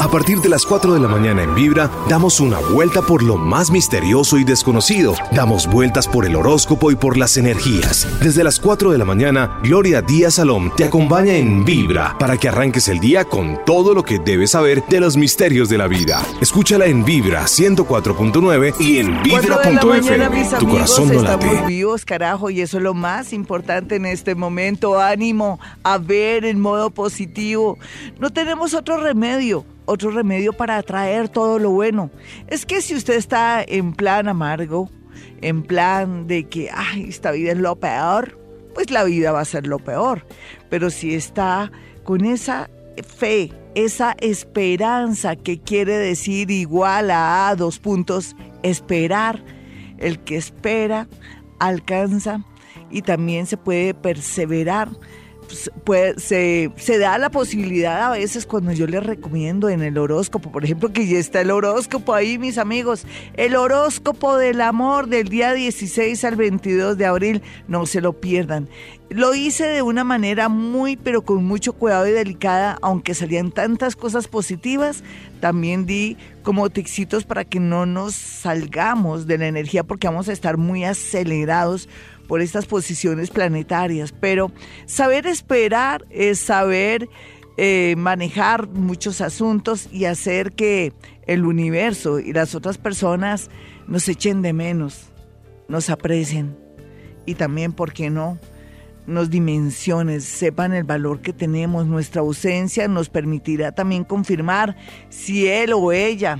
A partir de las 4 de la mañana en Vibra, damos una vuelta por lo más misterioso y desconocido. Damos vueltas por el horóscopo y por las energías. Desde las 4 de la mañana, Gloria Díaz Salom te acompaña en Vibra para que arranques el día con todo lo que debes saber de los misterios de la vida. Escúchala en Vibra 104.9 y en Vibra.f. Tu corazón no late. Estamos vivos, carajo, y eso es lo más importante en este momento. Ánimo a ver en modo positivo. No tenemos otro remedio otro remedio para atraer todo lo bueno. Es que si usted está en plan amargo, en plan de que, esta vida es lo peor, pues la vida va a ser lo peor. Pero si está con esa fe, esa esperanza que quiere decir igual a dos puntos, esperar, el que espera alcanza y también se puede perseverar pues, se, se, da la posibilidad a veces cuando yo les recomiendo en el horóscopo, por ejemplo, que ya está el horóscopo ahí, mis amigos, el horóscopo del amor del día 16 al 22 de abril, no se lo pierdan. Lo hice de una manera muy, pero con mucho cuidado y delicada, aunque salían tantas cosas positivas, también di como tixitos para que no nos salgamos de la energía porque vamos a estar muy acelerados por estas posiciones planetarias, pero saber esperar es saber eh, manejar muchos asuntos y hacer que el universo y las otras personas nos echen de menos, nos aprecien y también, ¿por qué no? nos dimensiones, sepan el valor que tenemos. Nuestra ausencia nos permitirá también confirmar si él o ella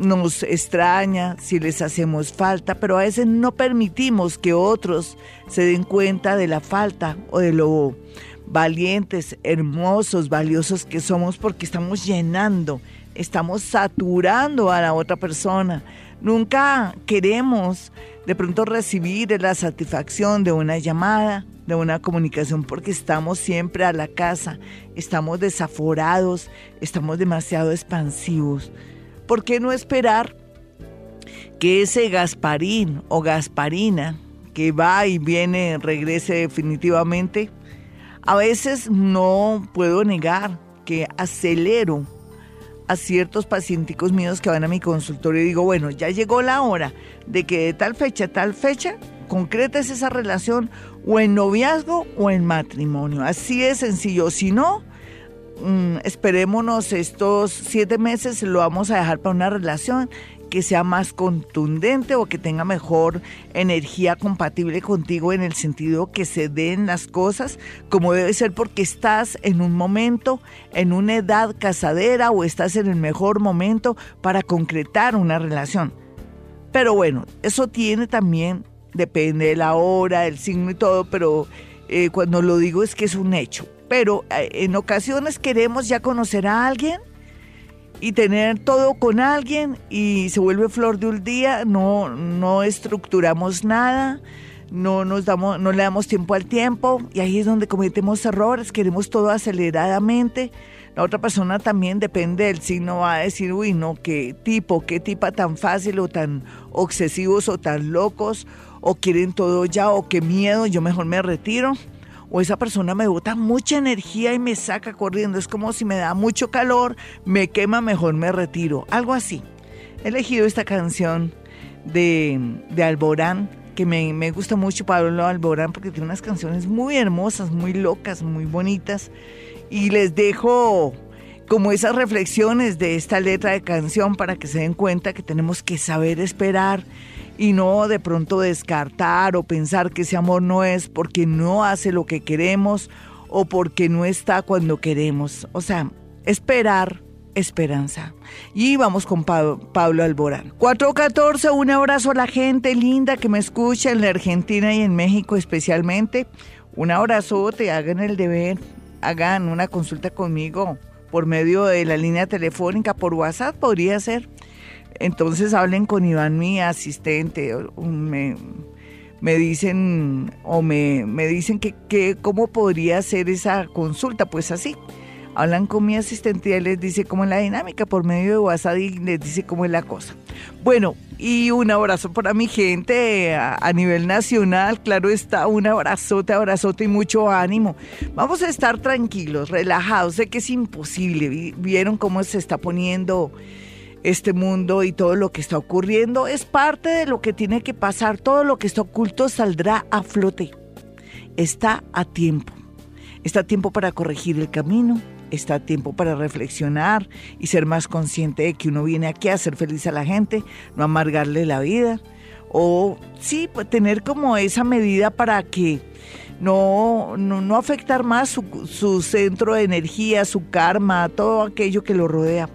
nos extraña, si les hacemos falta, pero a veces no permitimos que otros se den cuenta de la falta o de lo valientes, hermosos, valiosos que somos porque estamos llenando, estamos saturando a la otra persona. Nunca queremos de pronto recibir la satisfacción de una llamada, de una comunicación, porque estamos siempre a la casa, estamos desaforados, estamos demasiado expansivos. ¿Por qué no esperar que ese Gasparín o Gasparina que va y viene regrese definitivamente? A veces no puedo negar que acelero a ciertos pacienticos míos que van a mi consultorio y digo, bueno, ya llegó la hora de que de tal fecha tal fecha concretes esa relación o en noviazgo o en matrimonio. Así es sencillo. Si no, Mm, esperémonos estos siete meses, lo vamos a dejar para una relación que sea más contundente o que tenga mejor energía compatible contigo en el sentido que se den las cosas como debe ser porque estás en un momento, en una edad casadera o estás en el mejor momento para concretar una relación. Pero bueno, eso tiene también, depende de la hora, el signo y todo, pero eh, cuando lo digo es que es un hecho pero eh, en ocasiones queremos ya conocer a alguien y tener todo con alguien y se vuelve flor de un día, no, no estructuramos nada, no nos damos, no le damos tiempo al tiempo y ahí es donde cometemos errores, queremos todo aceleradamente. La otra persona también depende del signo, va a decir, uy, no, qué tipo, qué tipa tan fácil o tan obsesivos o tan locos, o quieren todo ya, o qué miedo, yo mejor me retiro o esa persona me bota mucha energía y me saca corriendo. Es como si me da mucho calor, me quema, mejor me retiro. Algo así. He elegido esta canción de, de Alborán, que me, me, gusta mucho Pablo Alborán porque tiene unas canciones muy hermosas, muy locas, muy bonitas. Y les dejo como esas reflexiones de esta letra de canción para que se den cuenta que tenemos que saber esperar y no de pronto descartar o pensar que ese amor no es porque no hace lo que queremos o porque no está cuando queremos. O sea, esperar esperanza. Y vamos con Pablo Alborán. 414, un abrazo a la gente linda que me escucha en la Argentina y en México especialmente. Un abrazote, hagan el deber, hagan una consulta conmigo por medio de la línea telefónica, por WhatsApp podría ser entonces hablen con Iván, mi asistente, me, dicen o me, me dicen que, que, cómo podría ser esa consulta, pues así. hablan con mi asistente y les dice cómo es la dinámica por medio de WhatsApp y les dice cómo es la cosa. Bueno, y un abrazo para mi gente a, nivel nacional, claro está, un abrazote, abrazote y mucho ánimo. Vamos a estar tranquilos, relajados, sé que es imposible, vieron cómo se está poniendo este mundo y todo lo que está ocurriendo es parte de lo que tiene que pasar. Todo lo que está oculto saldrá a flote. Está a tiempo. Está a tiempo para corregir el camino. Está a tiempo para reflexionar y ser más consciente de que uno viene aquí a hacer feliz a la gente, no amargarle la vida. O sí, pues, tener como esa medida para que no, no, no afectar más su, su centro de energía, su karma, todo aquello que lo rodea.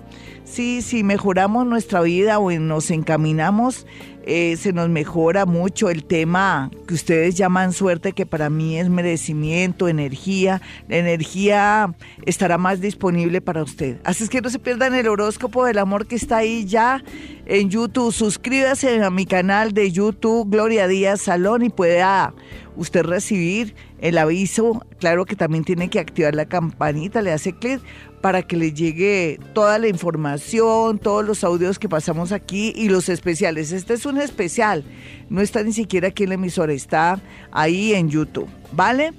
Sí, si mejoramos nuestra vida o nos encaminamos, eh, se nos mejora mucho el tema que ustedes llaman suerte, que para mí es merecimiento, energía. La energía estará más disponible para usted. Así es que no se pierdan el horóscopo del amor que está ahí ya en YouTube. Suscríbase a mi canal de YouTube, Gloria Díaz Salón, y pueda usted recibir el aviso. Claro que también tiene que activar la campanita, le hace clic para que le llegue toda la información, todos los audios que pasamos aquí y los especiales. Este es un especial, no está ni siquiera aquí en la emisora, está ahí en YouTube, ¿vale?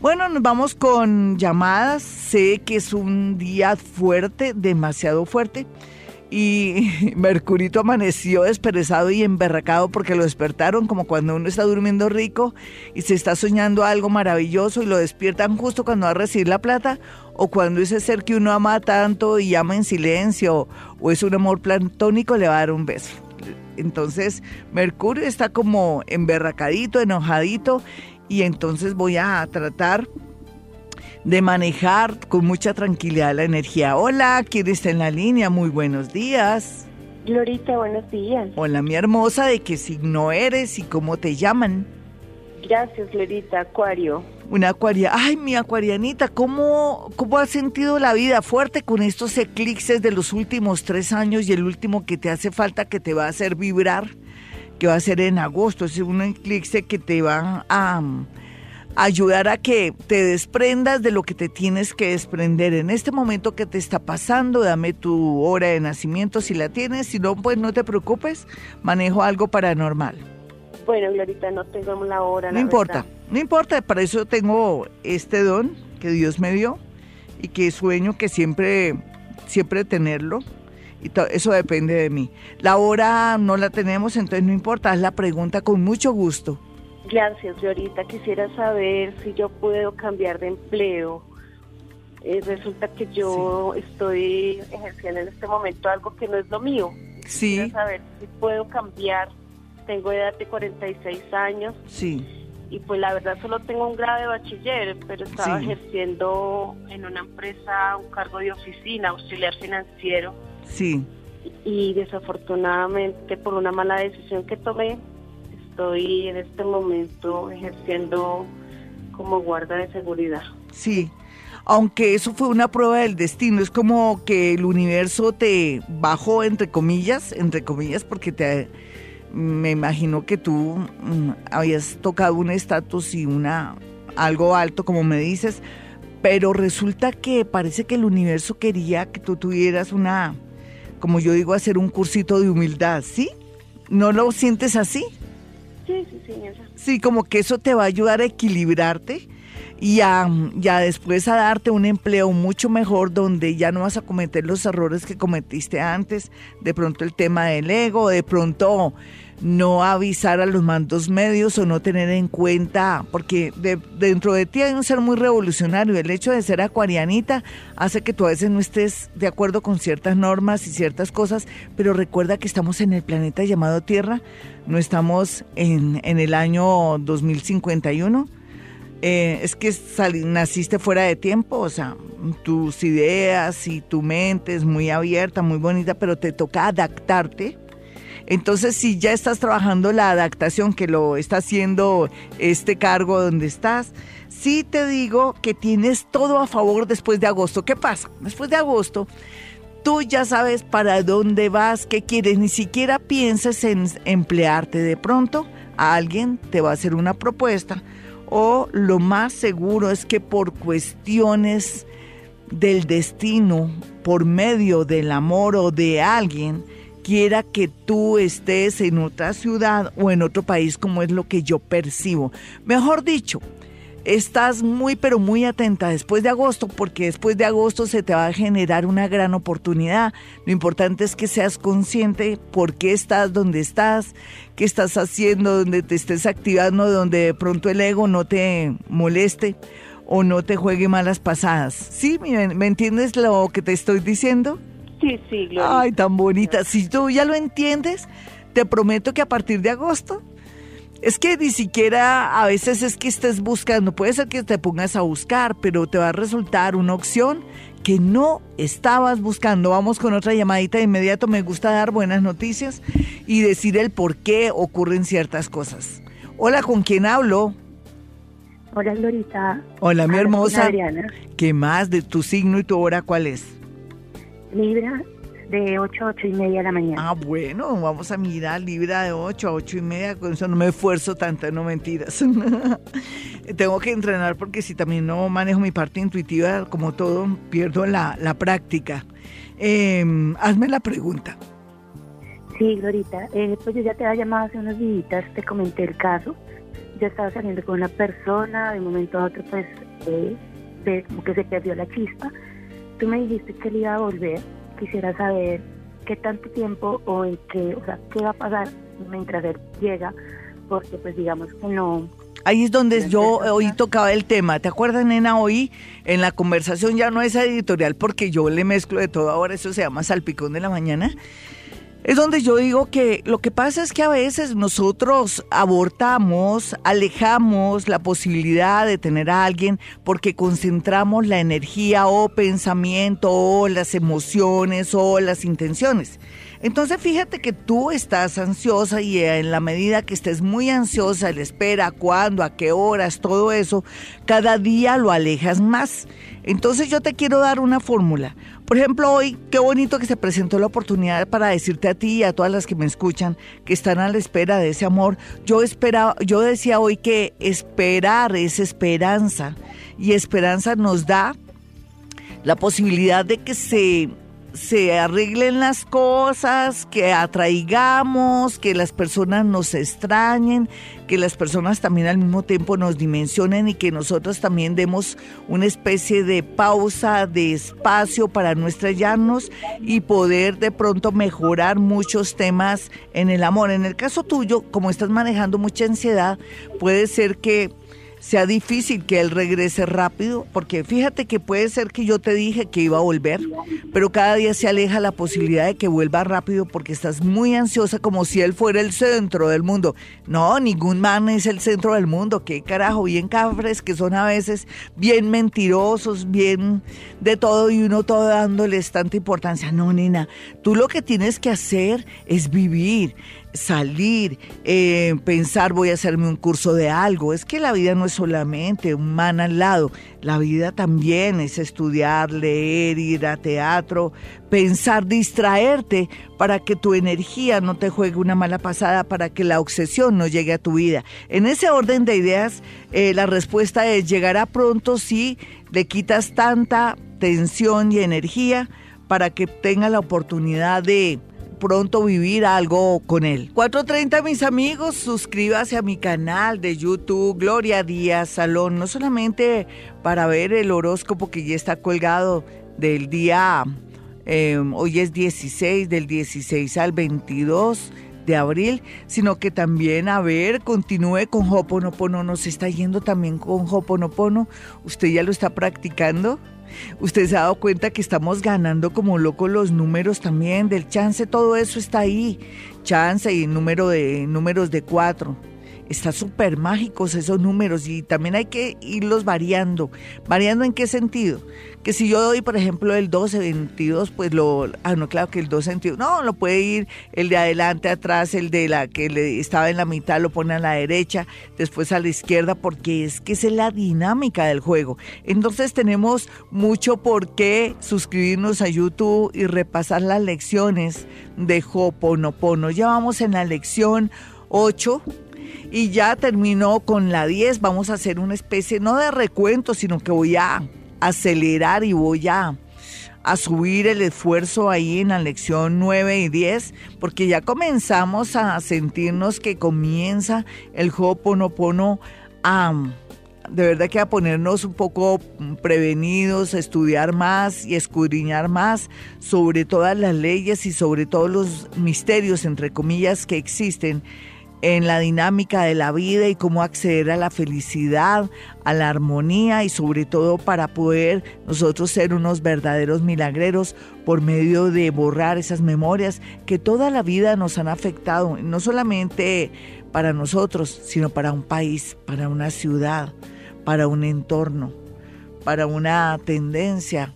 Bueno, nos vamos con llamadas. Sé que es un día fuerte, demasiado fuerte y Mercurito amaneció desperezado y emberracado porque lo despertaron como cuando uno está durmiendo rico y se está soñando algo maravilloso y lo despiertan justo cuando va a recibir la plata o cuando ese ser que uno ama tanto y ama en silencio o es un amor platónico le va a dar un beso. Entonces Mercurio está como emberracadito, enojadito y entonces voy a tratar de manejar con mucha tranquilidad la energía. Hola, ¿quién está en la línea? Muy buenos días. Glorita, buenos días. Hola, mi hermosa, ¿de qué signo eres y cómo te llaman? Gracias, Glorita, Acuario. Una acuaria. Ay, mi acuarianita, ¿cómo, ¿cómo has sentido la vida fuerte con estos eclipses de los últimos tres años y el último que te hace falta que te va a hacer vibrar? Que va a ser en agosto. Es un eclipse que te va a ayudar a que te desprendas de lo que te tienes que desprender. En este momento que te está pasando, dame tu hora de nacimiento si la tienes, si no, pues no te preocupes, manejo algo paranormal. Bueno, Glorita, no tengo la hora. No importa, no importa, para eso tengo este don que Dios me dio y que sueño que siempre, siempre tenerlo. Y eso depende de mí. La hora no la tenemos, entonces no importa, haz la pregunta con mucho gusto. Gracias, Florita. Quisiera saber si yo puedo cambiar de empleo. Eh, resulta que yo estoy ejerciendo en este momento algo que no es lo mío. Sí. Quisiera saber si puedo cambiar. Tengo edad de 46 años. Sí. Y pues la verdad solo tengo un grado de bachiller, pero estaba ejerciendo en una empresa un cargo de oficina, auxiliar financiero. Sí. Y desafortunadamente por una mala decisión que tomé, estoy en este momento ejerciendo como guarda de seguridad. Sí, aunque eso fue una prueba del destino, es como que el universo te bajó entre comillas, entre comillas, porque te me imagino que tú mm, habías tocado un estatus y una algo alto, como me dices, pero resulta que parece que el universo quería que tú tuvieras una, como yo digo, hacer un cursito de humildad, ¿sí? ¿No lo sientes así? Sí, sí, sí, Sí, como que eso te va a ayudar a equilibrarte y a, después a darte un empleo mucho mejor donde ya no vas a cometer los errores que cometiste antes, de pronto el tema del ego, de pronto no avisar a los mandos medios o no tener en cuenta, porque dentro de ti hay un ser muy revolucionario, el hecho de ser acuarianita hace que tú a veces no estés de acuerdo con ciertas normas y ciertas cosas, pero recuerda que estamos en el planeta llamado Tierra, no estamos en, en el año 2051 eh, es que naciste fuera de tiempo, o sea, tus ideas y tu mente es muy abierta, muy bonita, pero te toca adaptarte. Entonces, si ya estás trabajando la adaptación, que lo está haciendo este cargo donde estás, sí te digo que tienes todo a favor después de agosto. ¿Qué pasa? Después de agosto, tú ya sabes para dónde vas, qué quieres, ni siquiera pienses en emplearte de pronto. alguien te va a hacer una propuesta o lo más seguro es que por cuestiones del destino por medio del amor o de alguien quiera que tú estés en otra ciudad o en otro país como es lo que yo percibo. Mejor dicho, estás muy pero muy atenta después de agosto porque después de agosto se te va a generar una gran oportunidad. Lo importante es que seas consciente por qué estás donde estás, qué estás haciendo, donde te estés activando, donde de pronto el ego no te moleste o no te juegue malas pasadas. ¿Sí? ¿Me, entiendes lo que te estoy diciendo? Sí, sí, Gloria. Ay, tan bonita. Si tú ya lo entiendes, te prometo que a partir de agosto es que ni siquiera a veces es que estés buscando, puede ser que te pongas a buscar, pero te va a resultar una opción que no estabas buscando. Vamos con otra llamadita de inmediato. Me gusta dar buenas noticias y decir el por qué ocurren ciertas cosas. Hola, ¿con quién hablo? Hola, Glorita. Hola, mi hermosa. ¿Qué más de tu signo y tu hora cuál es? Libra, de 8 a 8 y media de la mañana. Ah, bueno, vamos a mirar Libra de 8 a 8 y media, con eso no me esfuerzo tanto, no mentiras. Tengo que entrenar porque si también no manejo mi parte intuitiva, como todo, pierdo la, la práctica. Eh, hazme la pregunta. Sí, Glorita, eh, pues yo ya te había llamado hace unos días, te comenté el caso. Yo estaba saliendo con una persona, de un momento a otro, pues, eh, como que se perdió la chispa. Tú me dijiste que él iba a volver quisiera saber qué tanto tiempo o en qué, o sea, qué va a pasar mientras él llega, porque pues digamos que no... Ahí es donde yo hoy tocaba el tema. ¿Te acuerdas, nena? Hoy en la conversación ya no es editorial porque yo le mezclo de todo. Ahora eso se llama salpicón de la mañana. Es donde yo digo que lo que pasa es que a veces nosotros abortamos, alejamos la posibilidad de tener a alguien porque concentramos la energía o pensamiento o las emociones o las intenciones. Entonces fíjate que tú estás ansiosa y en la medida que estés muy ansiosa, la espera, cuándo, a qué horas, todo eso, cada día lo alejas más. Entonces yo te quiero dar una fórmula. Por ejemplo, hoy, qué bonito que se presentó la oportunidad para decirte a ti y a todas las que me escuchan que están a la espera de ese amor. Yo esperaba, yo decía hoy que esperar es esperanza y esperanza nos da la posibilidad de que se se arreglen las cosas, que atraigamos, que las personas nos extrañen, que las personas también al mismo tiempo nos dimensionen y que nosotros también demos una especie de pausa, de espacio para no estrellarnos y poder de pronto mejorar muchos temas en el amor. En el caso tuyo, como estás manejando mucha ansiedad, puede ser que sea difícil que él regrese rápido, porque fíjate que puede ser que yo te dije que iba a volver, pero cada día se aleja la posibilidad de que vuelva rápido porque estás muy ansiosa como si él fuera el centro del mundo. No, ningún man es el centro del mundo, qué carajo, bien cafres que son a veces bien mentirosos, bien de todo y uno todo dándoles tanta importancia. No, nena, tú lo que tienes que hacer es vivir salir, eh, pensar voy a hacerme un curso de algo. Es que la vida no es solamente un man al lado, la vida también es estudiar, leer, ir a teatro, pensar, distraerte para que tu energía no te juegue una mala pasada, para que la obsesión no llegue a tu vida. En ese orden de ideas, eh, la respuesta es llegará pronto si le quitas tanta tensión y energía para que tenga la oportunidad de pronto vivir algo con él. 4.30 mis amigos, suscríbase a mi canal de YouTube Gloria Díaz Salón, no solamente para ver el horóscopo que ya está colgado del día, em, hoy es 16, del 16 al 22 de abril, sino que también, a ver, continúe con Hoponopono, nos está yendo también con Hoponopono, usted ya lo está practicando. Usted se ha dado cuenta que estamos ganando como locos los números también del chance, todo eso está ahí. Chance y número de números de cuatro. Está súper mágicos esos números y también hay que irlos variando. ¿Variando en qué sentido? que si yo doy, por ejemplo, el 12, 22, pues lo, ah, no, claro que el 12, 22, no, lo puede ir el de adelante, atrás, el de la que le estaba en la mitad, lo pone a la derecha, después a la izquierda, porque es que esa es la dinámica del juego. Entonces tenemos mucho por qué suscribirnos a YouTube y repasar las lecciones de Hoponopono. Ya vamos en la lección 8 y ya terminó con la 10. Vamos a hacer una especie, no de recuento, sino que voy a acelerar y voy a, subir el esfuerzo ahí en la lección 9 y 10, porque ya comenzamos a sentirnos que comienza el Ho'oponopono a de verdad que a ponernos un poco prevenidos, estudiar más y escudriñar más sobre todas las leyes y sobre todos los misterios, entre comillas, que existen en la dinámica de la vida y cómo acceder a la felicidad, a la armonía y sobre todo para poder nosotros ser unos verdaderos milagreros por medio de borrar esas memorias que toda la vida nos han afectado, no solamente para nosotros, sino para un país, para una ciudad, para un entorno, para una tendencia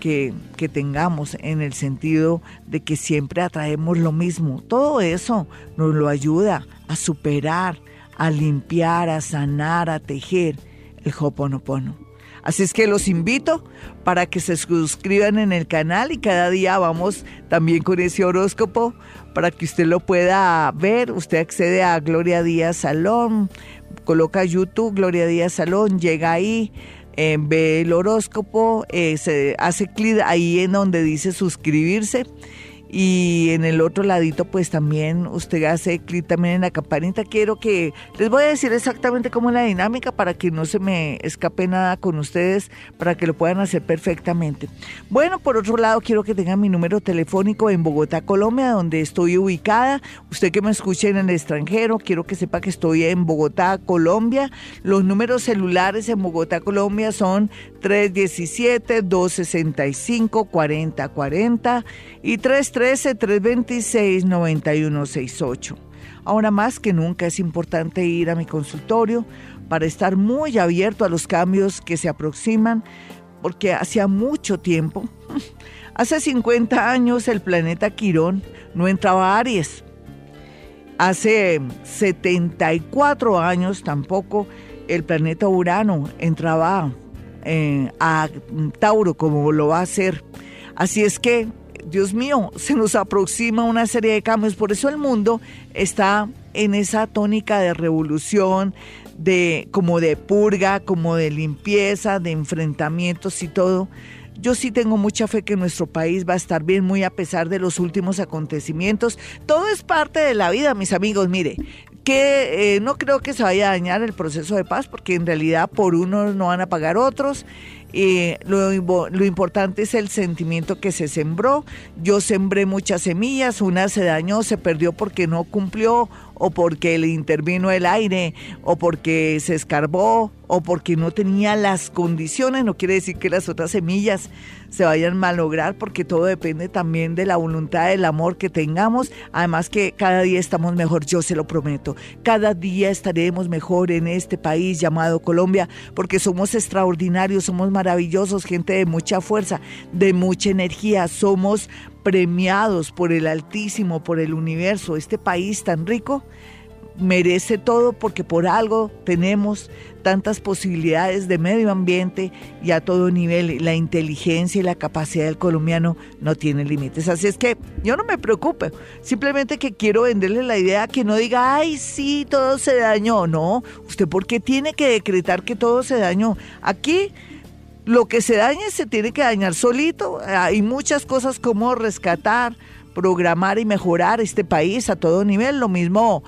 que, tengamos en el sentido de que siempre atraemos lo mismo. Todo eso nos lo ayuda a superar, a limpiar, a sanar, a tejer el Hoponopono. Así es que los invito para que se suscriban en el canal y cada día vamos también con ese horóscopo para que usted lo pueda ver. Usted accede a Gloria Díaz Salón, coloca YouTube Gloria Díaz Salón, llega ahí, eh, ve el horóscopo, eh, se hace clic ahí en donde dice suscribirse y en el otro ladito pues también usted hace clic también en la campanita. Quiero que les voy a decir exactamente cómo es la dinámica para que no se me escape nada con ustedes, para que lo puedan hacer perfectamente. Bueno, por otro lado quiero que tengan mi número telefónico en Bogotá, Colombia, donde estoy ubicada. Usted que me escuche en el extranjero, quiero que sepa que estoy en Bogotá, Colombia. Los números celulares en Bogotá, Colombia son 317-265-4040 y 313-326-9168. Ahora más que nunca es importante ir a mi consultorio para estar muy abierto a los cambios que se aproximan, porque hacía mucho tiempo, hace 50 años el planeta Quirón no entraba a Aries. Hace 74 años tampoco el planeta Urano entraba eh, a Tauro como lo va a hacer. Así es que, Dios mío, se nos aproxima una serie de cambios. Por eso el mundo está en esa tónica de revolución, de como de purga, como de limpieza, de enfrentamientos y todo. Yo sí tengo mucha fe que nuestro país va a estar bien, muy a pesar de los últimos acontecimientos. Todo es parte de la vida, mis amigos. Mire, que eh, no creo que se vaya a dañar el proceso de paz porque en realidad por unos no van a pagar otros. y lo, lo, importante es el sentimiento que se sembró. Yo sembré muchas semillas, una se dañó, se perdió porque no cumplió o porque le intervino el aire o porque se escarbó o porque no tenía las condiciones. No quiere decir que las otras semillas se vayan a malograr porque todo depende también de la voluntad, del amor que tengamos. Además que cada día estamos mejor, yo se lo prometo. Cada día estaremos mejor en este país llamado Colombia porque somos extraordinarios, somos maravillosos, gente de mucha fuerza, de mucha energía, somos premiados por el Altísimo, por el universo. Este país tan rico merece todo porque por algo tenemos tantas posibilidades de medio ambiente y a todo nivel. La inteligencia y la capacidad del colombiano no tienen límites. Así es que yo no me preocupo, simplemente que quiero venderle la idea que no diga, ay, sí, todo se dañó. No, usted porque tiene que decretar que todo se dañó. Aquí lo que se dañe se tiene que dañar solito. Hay muchas cosas como rescatar, programar y mejorar este país a todo nivel. Lo mismo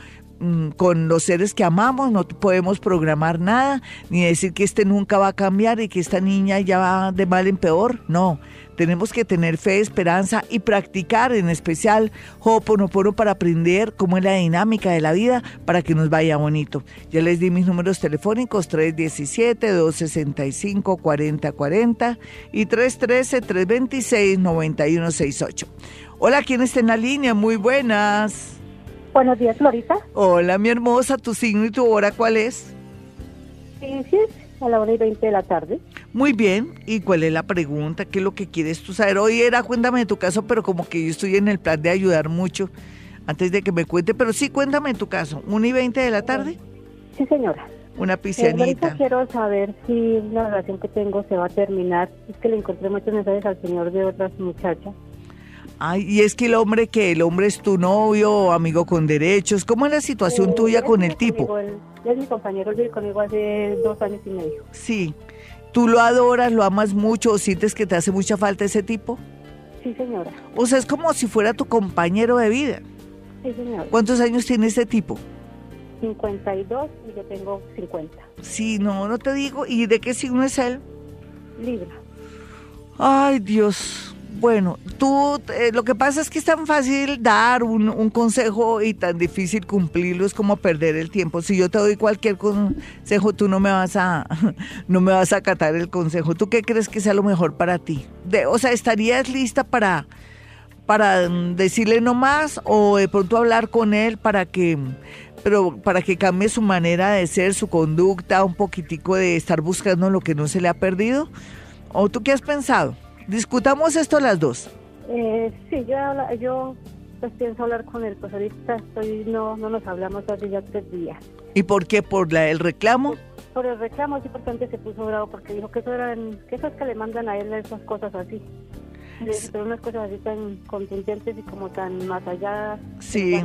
con los seres que amamos, no podemos programar nada, ni decir que este nunca va a cambiar y que esta niña ya va de mal en peor, no. Tenemos que tener fe, esperanza y practicar en especial Ho'oponopono para aprender cómo es la dinámica de la vida para que nos vaya bonito. Ya les di mis números telefónicos 317-265-4040 y 313-326-9168. Hola, ¿quién está en la línea? Muy buenas. Buenos días, Florita. Hola, mi hermosa. ¿Tu signo y tu hora cuál es? Pisces, a la hora y 20 de la tarde. Muy bien. ¿Y cuál es la pregunta? ¿Qué es lo que quieres tú saber? Hoy era, cuéntame de tu caso, pero como que yo estoy en el plan de ayudar mucho antes de que me cuente. Pero sí, cuéntame en tu caso. ¿1 y 20 de la tarde? Sí, señora. Una piscianita. Eh, quiero saber si la relación que tengo se va a terminar. Es que le encontré muchos mensajes al señor de otras muchachas Ay, y es que el hombre que el hombre es tu novio, amigo con derechos, ¿cómo es la situación Eh, tuya con el tipo? conmigo, él- es mi compañero, vive conmigo hace dos años y medio. Sí. ¿Tú lo adoras, lo amas mucho o sientes que te hace mucha falta ese tipo? Sí, señora. O sea, es como si fuera tu compañero de vida. Sí, señora. ¿Cuántos años tiene ese tipo? 52 y yo tengo 50. Sí, no, no te digo. ¿Y de qué signo es él? Libra. Ay, Dios. Bueno, tú, eh, lo que pasa es que es tan fácil dar un, consejo y tan difícil cumplirlo, es como perder el tiempo. Si yo te doy cualquier consejo, tú no me vas a, no me vas a acatar el consejo. ¿Tú qué crees que sea lo mejor para ti? De, o sea, ¿estarías lista para, para decirle no más o de pronto hablar con él para que, pero para que cambie su manera de ser, su conducta, un poquitico de estar buscando lo que no se le ha perdido? ¿O tú qué has pensado? Discutamos esto las dos. Eh, sí, yo, yo pues pienso hablar con él, pues ahorita estoy, no, no nos hablamos hace ya tres días. ¿Y por qué? ¿Por la, el reclamo? Por el reclamo, sí, porque antes se puso bravo, porque dijo que eso eran, que eso es que le mandan a él esas cosas así. Pero unas cosas así tan contundentes y como tan más allá. Sí,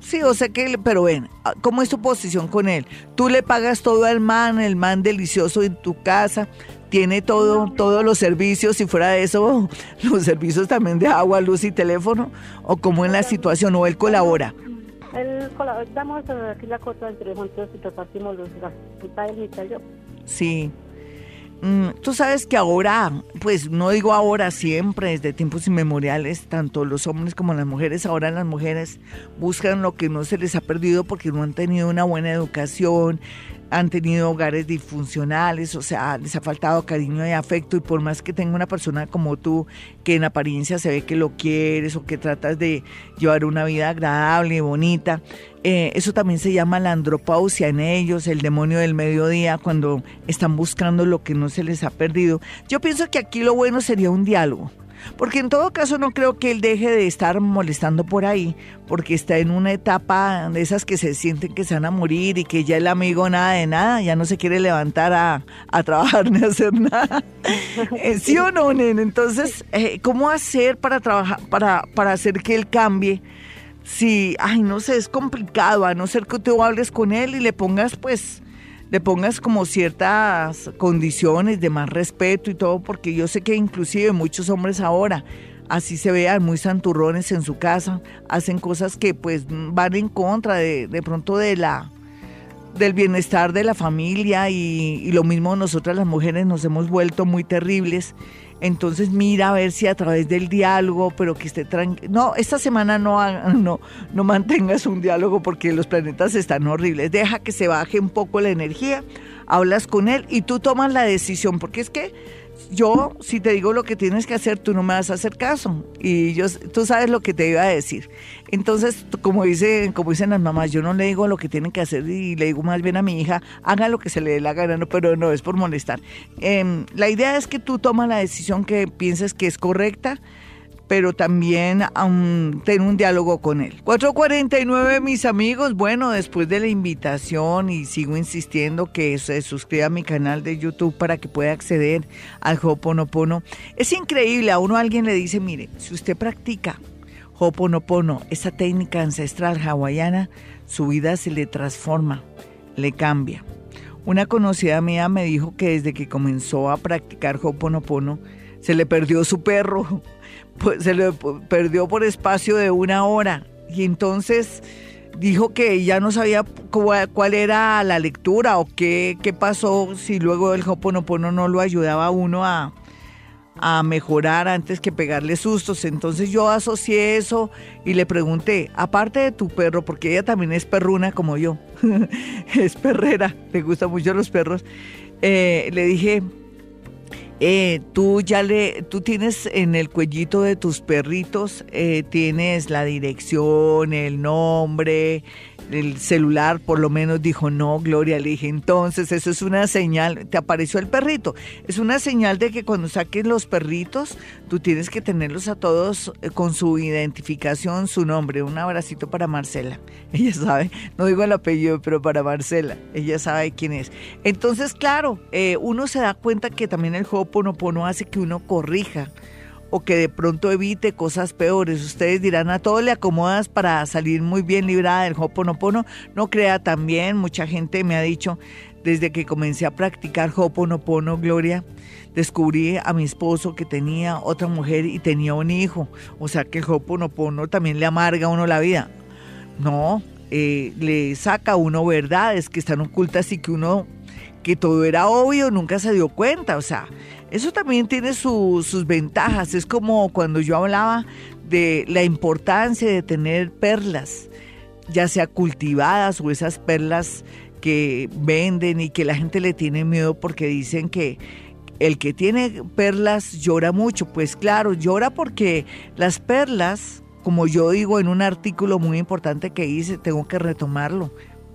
sí, o sea que, pero ven, ¿cómo es tu posición con él? Tú le pagas todo al man, el man delicioso en tu casa, tiene todo, todos los servicios, si fuera de eso, los servicios también de agua, luz y teléfono, o como en la situación, o él colabora. Él colabora, damos aquí la cuota entre juntos y repartimos los gastos, yo. Sí. Mm, tú sabes que ahora, pues no digo ahora, siempre, desde tiempos inmemoriales, tanto los hombres como las mujeres, ahora las mujeres buscan lo que no se les ha perdido porque no han tenido una buena educación, han tenido hogares disfuncionales, o sea, les ha faltado cariño y afecto y por más que tenga una persona como tú que en apariencia se ve que lo quieres o que tratas de llevar una vida agradable y bonita, eh, eso también se llama la andropausia en ellos, el demonio del mediodía, cuando están buscando lo que no se les ha perdido. Yo pienso que aquí lo bueno sería un diálogo porque en todo caso no creo que él deje de estar molestando por ahí, porque está en una etapa de esas que se sienten que se van a morir y que ya el amigo nada de nada, ya no se quiere levantar a, trabajar ni a hacer nada. Eh, ¿Sí o no, nene? Entonces, eh, ¿cómo hacer para trabajar, para, para hacer que él cambie? Si, ay, no sé, es complicado, a no ser que tú hables con él y le pongas, pues, le pongas como ciertas condiciones de más respeto y todo, porque yo sé que inclusive muchos hombres ahora así se vean muy santurrones en su casa, hacen cosas que pues van en contra de, de pronto de la del bienestar de la familia y, y, lo mismo nosotras las mujeres nos hemos vuelto muy terribles entonces mira a ver si a través del diálogo, pero que esté tranquilo. No, esta semana no, no, no mantengas un diálogo porque los planetas están horribles. Deja que se baje un poco la energía, hablas con él y tú tomas la decisión, porque es que yo, si te digo lo que tienes que hacer, tú no me vas a hacer caso. Y yo, tú sabes lo que te iba a decir. Entonces, como, dice, como dicen las mamás, yo no le digo lo que tienen que hacer y le digo más bien a mi hija, haga lo que se le dé la gana, pero no es por molestar. Em, la idea es que tú tomas la decisión que pienses que es correcta pero también um, tener un diálogo con él. 449, mis amigos. Bueno, después de la invitación y sigo insistiendo que se suscriba a mi canal de YouTube para que pueda acceder al Hoponopono. Es increíble, a uno alguien le dice, mire, si usted practica Hoponopono, esa técnica ancestral hawaiana, su vida se le transforma, le cambia. Una conocida mía me dijo que desde que comenzó a practicar Hoponopono, se le perdió su perro se le perdió por espacio de una hora y entonces dijo que ya no sabía cuál era la lectura o qué, qué pasó si luego el Hoponopono no lo ayudaba a uno a, a mejorar antes que pegarle sustos. Entonces yo asocié eso y le pregunté, aparte de tu perro, porque ella también es perruna como yo, es perrera, le gustan mucho los perros, eh, le dije, eh, tú ya le, tú tienes en el cuellito de tus perritos, eh, tienes la dirección, el nombre, el celular por lo menos dijo, no, Gloria, le dije, entonces eso es una señal, te apareció el perrito, es una señal de que cuando saques los perritos, tú tienes que tenerlos a todos eh, con su identificación, su nombre, un abracito para Marcela, ella sabe, no digo el apellido, pero para Marcela, ella sabe quién es. Entonces, claro, eh, uno se da cuenta que también el Ho'oponopono hace que uno corrija, o que de pronto evite cosas peores. Ustedes dirán, a todo le acomodas para salir muy bien librada del Hoponopono. No crea también, mucha gente me ha dicho, desde que comencé a practicar Hoponopono, Gloria, descubrí a mi esposo que tenía otra mujer y tenía un hijo. O sea que el Hoponopono también le amarga a uno la vida. No, eh, le saca a uno verdades que están ocultas y que uno, que todo era obvio, nunca se dio cuenta. O sea, eso también tiene sus ventajas. Es como cuando yo hablaba de la importancia de tener perlas, ya sea cultivadas o esas perlas que venden y que la gente le tiene miedo porque dicen que el que tiene perlas llora mucho. Pues claro, llora porque las perlas, como yo digo en un artículo muy importante que hice, tengo que retomarlo.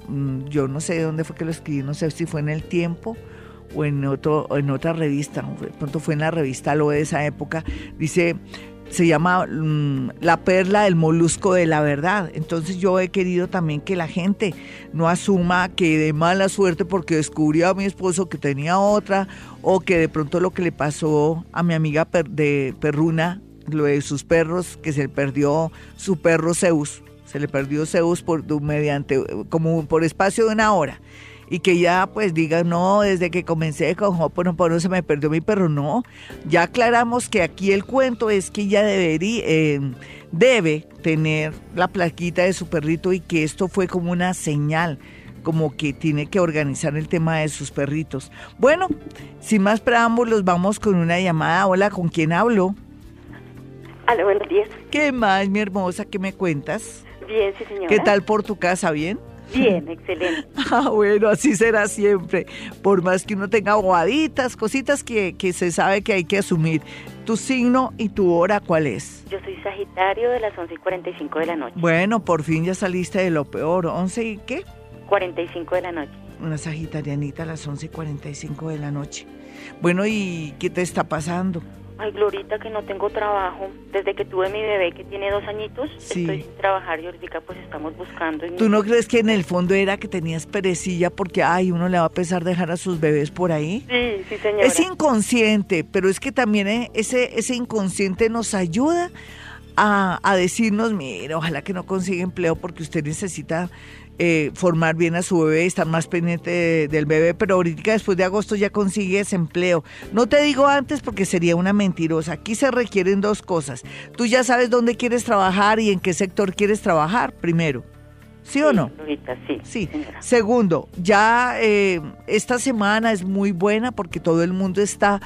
Mm, yo no sé de dónde fue que lo escribí, no sé si fue en el tiempo o en, otro, en otra revista, de pronto fue en la revista Lo de esa época, dice, se llama mm, La perla del molusco de la verdad. Entonces yo he querido también que la gente no asuma que de mala suerte porque descubrió a mi esposo que tenía otra o que de pronto lo que le pasó a mi amiga de Perruna, lo de sus perros, que se le perdió su perro Zeus, se le perdió Zeus por mediante como por espacio de una hora y que ya pues diga, no, desde que comencé con Hoponopono se me perdió mi perro. No, ya aclaramos que aquí el cuento es que ella debería, eh, debe tener la plaquita de su perrito y que esto fue como una señal como que tiene que organizar el tema de sus perritos. Bueno, sin más preámbulos, vamos con una llamada. Hola, ¿con quién hablo? Hola, buenos días. ¿Qué más, mi hermosa? ¿Qué me cuentas? Bien, sí, señora. ¿Qué tal por tu casa? ¿Bien? Bien, excelente. Ah, bueno, así será siempre. Por más que uno tenga bobaditas, cositas que, que se sabe que hay que asumir. ¿Tu signo y tu hora cuál es? Yo soy Sagitario de las 11 y 45 de la noche. Bueno, por fin ya saliste de lo peor. ¿11 y qué? 45 de la noche. Una sagitarianita a las 11 y 45 de la noche. Bueno, ¿y qué te está pasando? Ay, Glorita, que no tengo trabajo. Desde que tuve mi bebé, que tiene dos añitos, estoy sin trabajar y ahorita pues estamos buscando. ¿Tú no crees que en el fondo era que tenías perecilla porque, ay, uno le va a pesar dejar a sus bebés por ahí? Sí, sí, señora. Es inconsciente, pero es que también eh, ese, ese inconsciente nos ayuda a, a decirnos, mire, ojalá que no consiga empleo porque usted necesita eh, formar bien a su bebé, estar más pendiente del bebé, pero ahorita después de agosto ya consigues empleo. No te digo antes porque sería una mentirosa. Aquí se requieren dos cosas. Tú ya sabes dónde quieres trabajar y en qué sector quieres trabajar primero. ¿Sí o no? sí. Sí. Segundo, ya eh, esta semana es muy buena porque todo el mundo está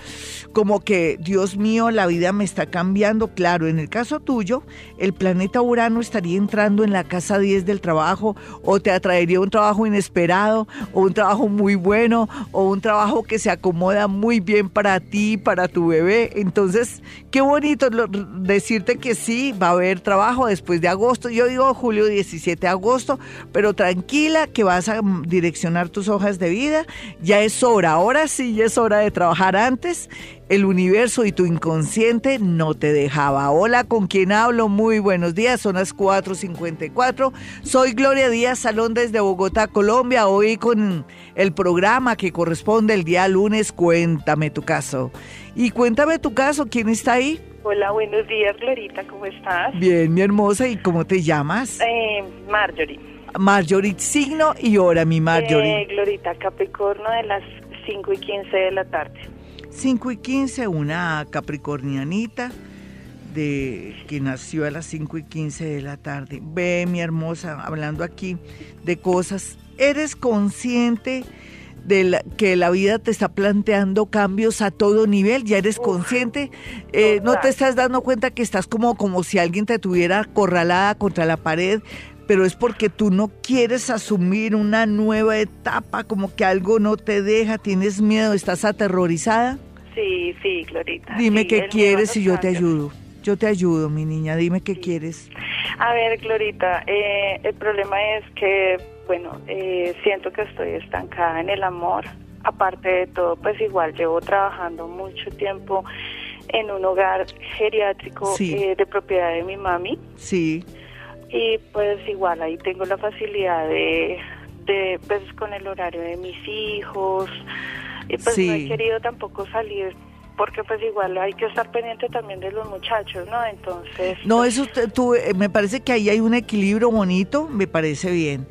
como que, Dios mío, la vida me está cambiando. Claro, en el caso tuyo, el planeta Urano estaría entrando en la casa 10 del trabajo o te atraería un trabajo inesperado o un trabajo muy bueno o un trabajo que se acomoda muy bien para ti, para tu bebé. Entonces, qué bonito decirte que sí, va a haber trabajo después de agosto. Yo digo julio 17 de agosto pero tranquila que vas a direccionar tus hojas de vida. Ya es hora, ahora sí, ya es hora de trabajar antes. El universo y tu inconsciente no te dejaba. Hola, ¿con quién hablo? Muy buenos días, son las 4.54. Soy Gloria Díaz Salón desde Bogotá, Colombia. Hoy con el programa que corresponde el día lunes, Cuéntame tu caso. Y cuéntame tu caso, ¿quién está ahí? Hola, buenos días, Glorita, ¿cómo estás? Bien, mi hermosa, ¿y cómo te llamas? Eh, Marjorie. Marjorie, signo y hora, mi Marjorie. Eh, Glorita, Capricornio de las 5 y 15 de la tarde. 5 y 15, una capricornianita de que nació a las 5 y 15 de la tarde. Ve, mi hermosa, hablando aquí de cosas. ¿Eres consciente? De que la vida te está planteando cambios a todo nivel, ya eres consciente, eh, no te estás dando cuenta que estás como, como si alguien te tuviera acorralada contra la pared, pero es porque tú no quieres asumir una nueva etapa, como que algo no te deja, tienes miedo, estás aterrorizada. Sí, sí, Glorita. Dime qué quieres y yo te ayudo. Yo te ayudo, mi niña, dime qué quieres. A ver, Glorita, eh, el problema es que bueno, eh, siento que estoy estancada en el amor. Aparte de todo, pues igual llevo trabajando mucho tiempo en un hogar geriátrico eh, de propiedad de mi mami. Sí. Y pues igual ahí tengo la facilidad de, de pues con el horario de mis hijos. Y pues no he querido tampoco salir porque pues igual hay que estar pendiente también de los muchachos, ¿no? Entonces... No, eso tú, eh, me parece que ahí hay un equilibrio bonito, me parece bien.